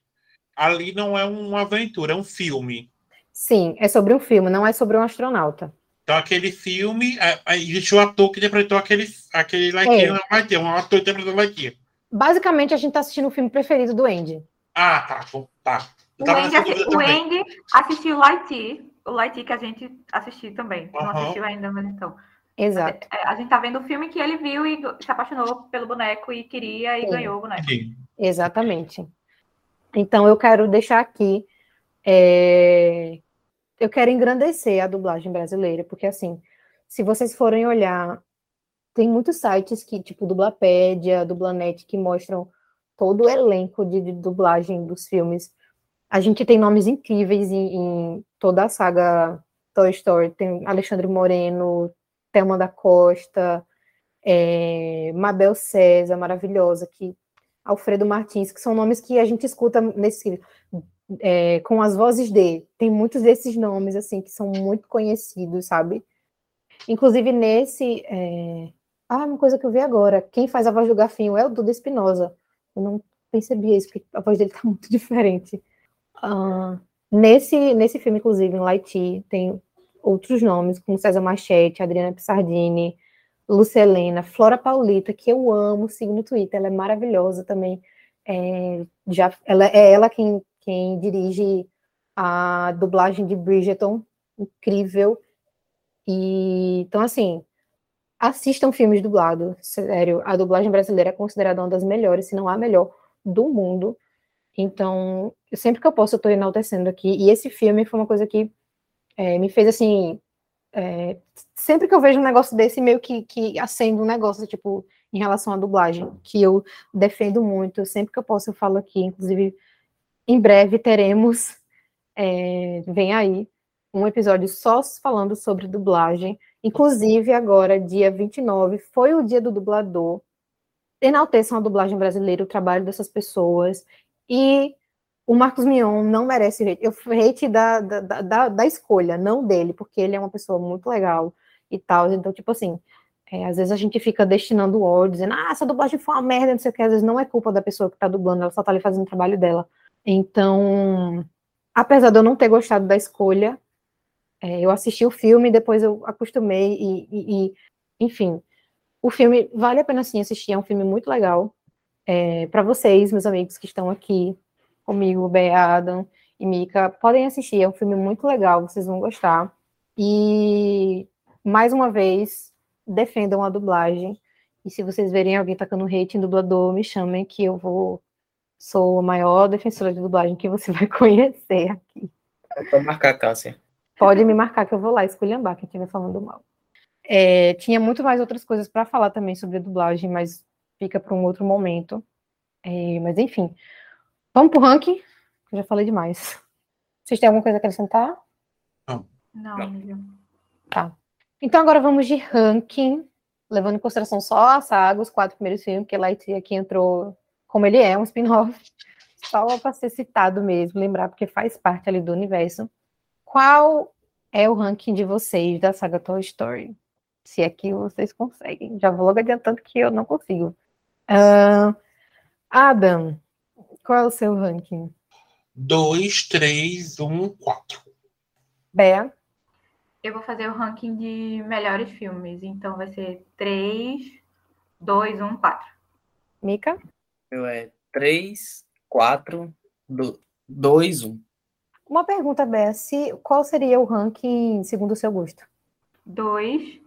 ali não é uma aventura, é um filme. Sim, é sobre um filme, não é sobre um astronauta. Então, aquele filme, é, aí existe o ator que interpretou aquele, aquele Lightyear, É. não vai ter, um ator que interpretou Lightyear. Basicamente, a gente tá assistindo o filme preferido do Andy. Ah, tá, tá. Eu O Andy, assi- o. Andy assistiu Lightyear, o Lightyear que a gente assistiu também. Não Aham. assistiu ainda, mas então. Exato. É, A gente tá vendo o filme que ele viu e se apaixonou pelo boneco e queria e Sim. ganhou o boneco. Entendi. Exatamente. Então, eu quero deixar aqui. é, Eu quero engrandecer a dublagem brasileira, porque, assim, se vocês forem olhar, tem muitos sites que, tipo, Dublapédia, Dublanet, que mostram todo o elenco de, de dublagem dos filmes. A gente tem nomes incríveis em, em toda a saga Toy Story. Tem Alexandre Moreno, Thelma da Costa, é, Mabel César, maravilhosa, que Alfredo Martins, que são nomes que a gente escuta nesse é, com as vozes de. Tem muitos desses nomes assim que são muito conhecidos, sabe? Inclusive nesse, é... ah, uma coisa que eu vi agora, quem faz a voz do Garfinho é o Duda Espinosa. Eu não percebi isso, porque a voz dele tá muito diferente. Ah, nesse nesse filme, inclusive, em Lightyear, tem outros nomes, como César Machete, Adriana Pissardini, Lúcia Helena, Flora Paulita, que eu amo, sigo no Twitter, ela é maravilhosa também. É, já, ela, é ela quem, quem dirige a dublagem de Bridgerton, incrível. E, então, assim, assistam filmes dublados, sério, a dublagem brasileira é considerada uma das melhores, se não a melhor, do mundo. Então, sempre que eu posso, eu estou enaltecendo aqui. E esse filme foi uma coisa que é, me fez, assim, é, sempre que eu vejo um negócio desse, meio que, que acende um negócio, tipo, em relação à dublagem, que eu defendo muito, sempre que eu posso eu falo aqui, inclusive, em breve teremos, é, vem aí, um episódio só falando sobre dublagem, inclusive agora, dia 29, foi o dia do dublador, enalteçam a dublagem brasileira, o trabalho dessas pessoas, e o Marcos Mion não merece hate. Eu hate da, da, da, da, escolha, não dele, porque ele é uma pessoa muito legal e tal. Então, tipo assim, é, às vezes a gente fica destinando ódio, dizendo, ah, essa dublagem foi uma merda, não sei o que, às vezes não é culpa da pessoa que tá dublando, ela só tá ali fazendo o trabalho dela. Então, apesar de eu não ter gostado da escolha, é, eu assisti o filme, depois eu acostumei e, e, e, enfim, o filme vale a pena sim assistir, é um filme muito legal. É, para vocês, meus amigos que estão aqui comigo, Bea, Adam e Mika, podem assistir, é um filme muito legal, vocês vão gostar. E, mais uma vez, defendam a dublagem. E se vocês verem alguém tacando hate em dublador, me chamem que eu vou. Sou a maior defensora de dublagem que você vai conhecer aqui. Pode marcar, Cássia. Pode me marcar que eu vou lá esculhambar quem estiver falando mal. É, tinha muito mais outras coisas para falar também sobre a dublagem, mas fica para um outro momento. É, mas enfim, vamos pro ranking. Eu já falei demais. Vocês têm alguma coisa a acrescentar? Não. Não, amiga. Tá. Então agora vamos de ranking, levando em consideração só a saga, os quatro primeiros filmes, porque Lightyear aqui entrou como ele é, um spin-off, só para ser citado mesmo, lembrar, porque faz parte ali do universo. Qual é o ranking de vocês da saga Toy Story? Se é que vocês conseguem. Já vou logo adiantando que eu não consigo. Ah, Adam, qual é o seu ranking? 2, 3, 1, 4. Bea? Eu vou fazer o ranking de melhores filmes. Então vai ser 3, 2, 1, 4. Mika? Eu é 3, 4, 2, 1. Uma pergunta, Bea. Se, qual seria o ranking segundo o seu gosto? 2,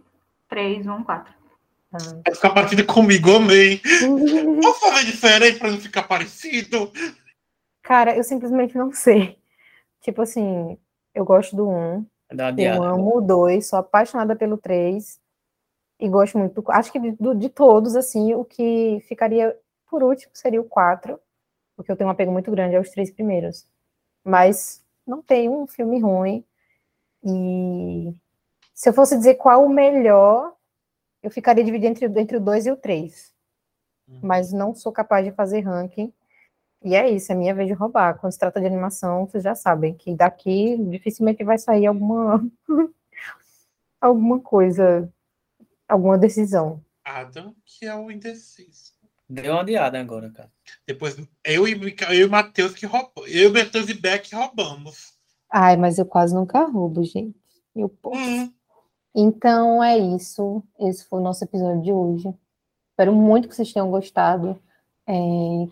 3, 1, 4. Ah. Vai ficar parecido comigo, amei. Posso fazer diferente pra não ficar parecido? Cara, eu simplesmente não sei. Tipo assim, eu gosto do 1, Dá uma eu amo o 2, sou apaixonada pelo 3 e gosto muito. Acho que de, de todos, assim, o que ficaria por último seria o 4, porque eu tenho um apego muito grande aos três primeiros. Mas não tem um filme ruim. E se eu fosse dizer qual o melhor, eu ficaria dividido entre, entre o 2 e o 3. Mas não sou capaz de fazer ranking. E é isso, é minha vez de roubar. Quando se trata de animação, vocês já sabem que daqui dificilmente vai sair alguma alguma coisa, alguma decisão. Adam, que é o indeciso. Deu uma diada agora, cara. Depois, eu e, eu e o Matheus que roubamos. Eu, Matheus e Beck roubamos. Ai, mas eu quase nunca roubo, gente. Eu posso. Hum. Então é isso. Esse foi o nosso episódio de hoje. Espero muito que vocês tenham gostado. É,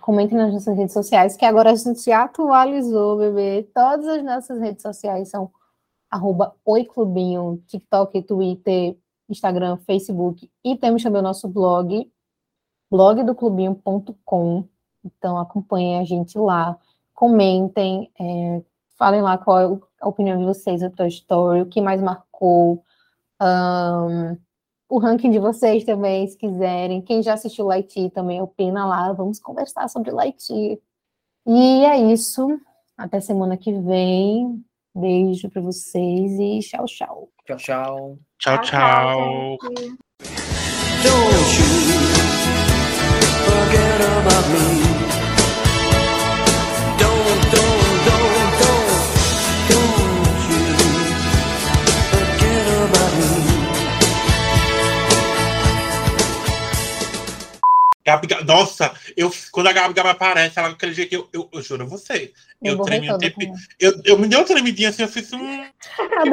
comentem nas nossas redes sociais, que agora a gente se atualizou, bebê. Todas as nossas redes sociais são arroba oiclubinho, TikTok, Twitter, Instagram, Facebook. E temos também o nosso blog, blogdoclubinho.com. Então acompanhem a gente lá, comentem, é, falem lá qual é a opinião de vocês da Toy Story, o que mais marcou, um, o ranking de vocês também, se quiserem. Quem já assistiu Light também opina lá, vamos conversar sobre Light. E é isso. Até semana que vem. Beijo para vocês e tchau, tchau. Tchau, tchau. Tchau, tchau. Don't you forget about me. Gabi, nossa, eu, quando a Gabi Gabi aparece, ela aquele jeito, eu, eu, eu juro a você. Eu Eu tremi um tempo. Eu, eu me dei uma tremidinha assim, eu fiz um.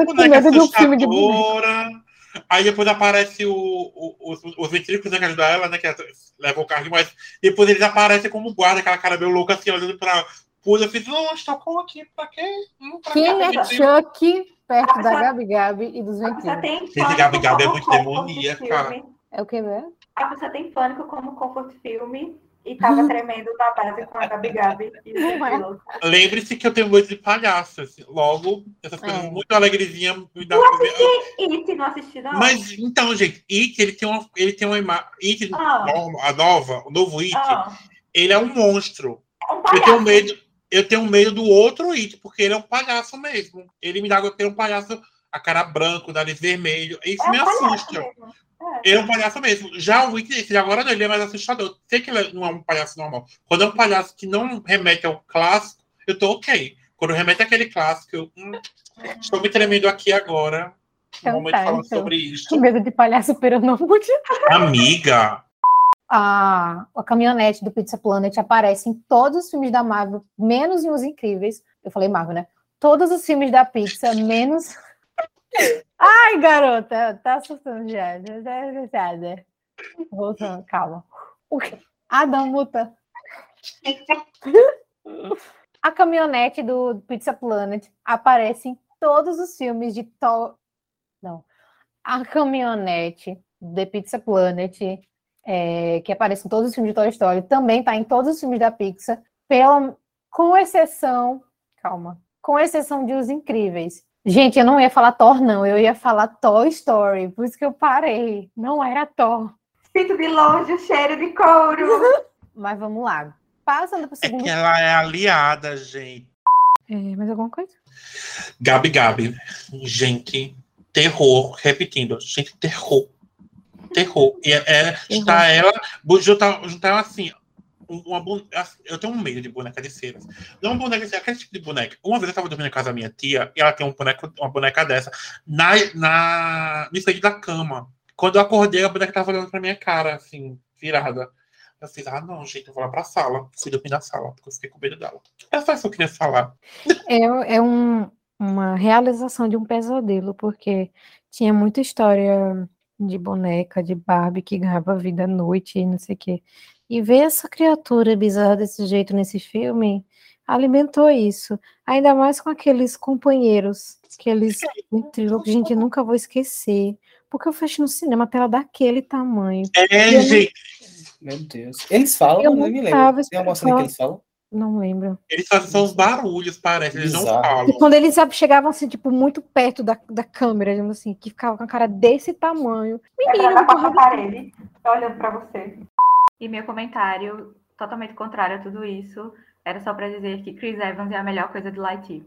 Boneca medo de um. Aí depois aparece o, o- os, os ventrículos né, que ajudam ela, né? Que ela leva o carro, mas depois eles aparecem como guarda, aquela cara meio louca assim, olhando pra pula. Eu fiz, não, estocou aqui, pra quê? Hum, pra Quem é. Chuck perto A da Gabi Gabi e dos ventrículos? Gente, Gabi Gabi é muito demoníaca. É o que mesmo? A pessoa tem pânico como comfort filme e tava tremendo na base com a Gabi Gabi e é. Lembre-se que eu tenho medo de palhaço. assim. Logo, essas coisas É. muito alegrezinhas me dá E se não assistiu, não? Mas então, gente, It, ele tem uma, ele tem uma imagem. It, Ah. a nova, o novo It, Ah, ele é um monstro. é um Eu palhaço. tenho medo, eu tenho medo do outro It, porque ele é um palhaço mesmo. Ele me dá ele é um palhaço, a cara branca, o nariz vermelho. Isso É um me assusta. mesmo. Ele é um palhaço mesmo. Já o esse agora não, ele é mais assustador. Sei que ele não é um palhaço normal. Quando é um palhaço que não remete ao clássico, eu tô ok. Quando remete àquele clássico, eu hum, estou me tremendo aqui agora. Um Então momento tá, falando então. sobre Com isso. medo de palhaço peronomútil. Amiga, A, a caminhonete do Pizza Planet aparece em todos os filmes da Marvel, menos em Os Incríveis. Eu falei Marvel, né? Todos os filmes da Pixar, menos. Ai, garota, tá assustando já. já. Voltando, calma. Adam muta. A caminhonete do Pizza Planet aparece em todos os filmes de to... Não. A caminhonete do Pizza Planet é, que aparece em todos os filmes de Toy Story, também está em todos os filmes da Pixar, pela, com exceção, calma, com exceção de Os Incríveis. Gente, eu não ia falar Thor, não, eu ia falar Toy Story, por isso que eu parei, não era Thor. Sinto de longe o cheiro de couro. Mas vamos lá, passando para o é segundo... que ela é aliada, gente. É, mais alguma coisa? Gabi Gabi. Gente, terror. Repetindo, gente, terror. Terror. E é, é, está ela, juntar, juntar ela assim. Uma, bu- eu tenho um medo de boneca de cera. Não boneca de cera, aquele tipo de boneca. Uma vez eu estava dormindo na casa da minha tia e ela tem um boneco, uma boneca dessa na, na, no estande da cama. Quando eu acordei, a boneca estava olhando pra minha cara, assim, virada. Eu fiz, ah, não, gente, eu vou lá pra sala. Fui dormir na sala, porque eu fiquei com medo dela. É só isso que eu queria falar. É, é um, uma realização de um pesadelo, porque tinha muita história de boneca, de Barbie que ganhava vida à noite e não sei o quê. E ver essa criatura bizarra desse jeito nesse filme alimentou isso. Ainda mais com aqueles companheiros, aqueles ventrílocos, gente, eu nunca vou esquecer. Porque eu fecho no cinema a tela daquele tamanho. É, gente. Meu Deus. Eles falam, Eu não não me tava lembro. Tem cena que eles falam? Não lembro. Eles fazem só os barulhos, parece. Eles não Bizarro. falam. E quando eles chegavam assim, tipo, muito perto da, da câmera, digamos assim, que ficava com a cara desse tamanho. Menino, a quarta parede, olhando pra você. E meu comentário, totalmente contrário a tudo isso, era só pra dizer que Chris Evans é a melhor coisa de Lightyear.